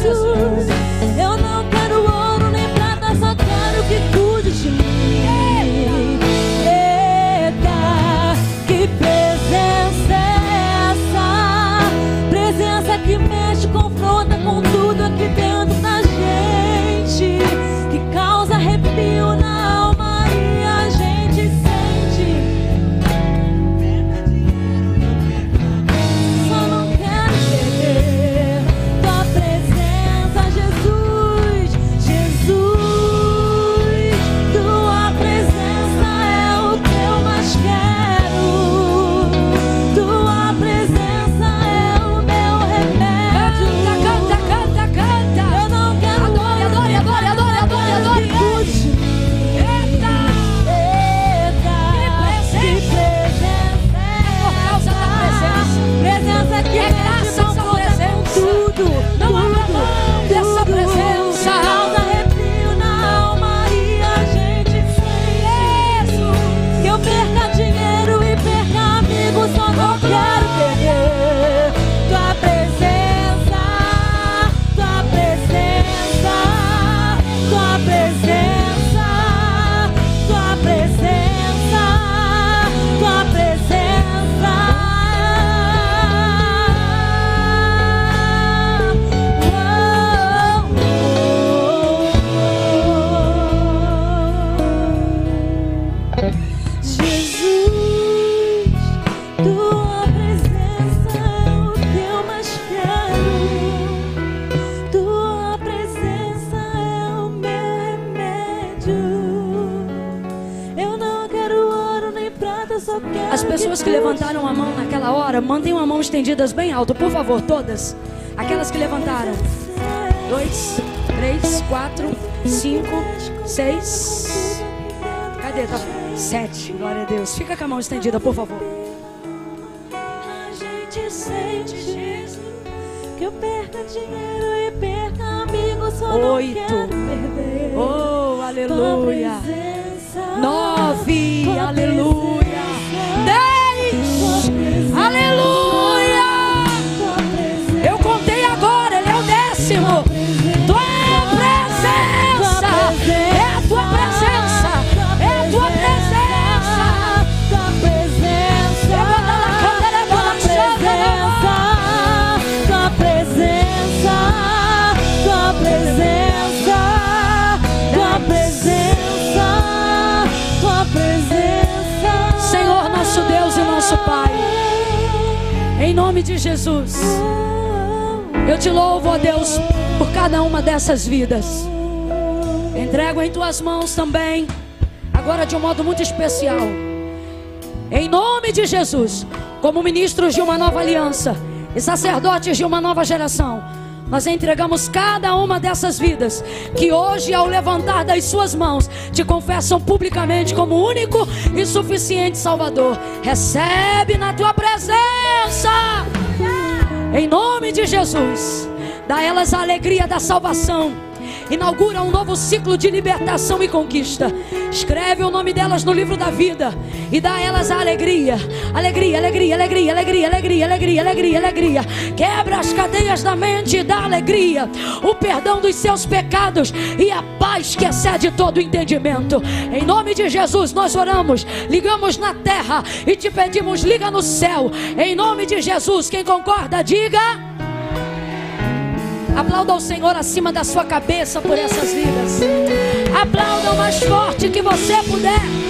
Jesus. Eu não quero ouro nem prata, só quero que cuide estendidas bem alto, por favor, todas. Aquelas que levantaram. Dois, três, quatro, cinco, seis. Cadê? Tá? Sete. Glória a Deus. Fica com a mão estendida, por favor. A gente sente Jesus, que eu perca dinheiro e perca amigos, só Oito. Oh, aleluia. Nove, aleluia. Em nome de Jesus, eu te louvo, ó Deus, por cada uma dessas vidas. Entrego em tuas mãos também, agora de um modo muito especial. Em nome de Jesus, como ministros de uma nova aliança e sacerdotes de uma nova geração, nós entregamos cada uma dessas vidas que hoje, ao levantar das suas mãos, te confessam publicamente como único e suficiente Salvador. Recebe na tua presença, em nome de Jesus, dá elas a alegria da salvação. Inaugura um novo ciclo de libertação e conquista. Escreve o nome delas no livro da vida e dá a elas a alegria. Alegria, alegria, alegria, alegria, alegria, alegria, alegria, alegria. Quebra as cadeias da mente e dá alegria. O perdão dos seus pecados e a paz que excede todo entendimento. Em nome de Jesus, nós oramos, ligamos na terra e te pedimos, liga no céu. Em nome de Jesus, quem concorda, diga. Aplauda o Senhor acima da sua cabeça por essas vidas. Aplauda o mais forte que você puder.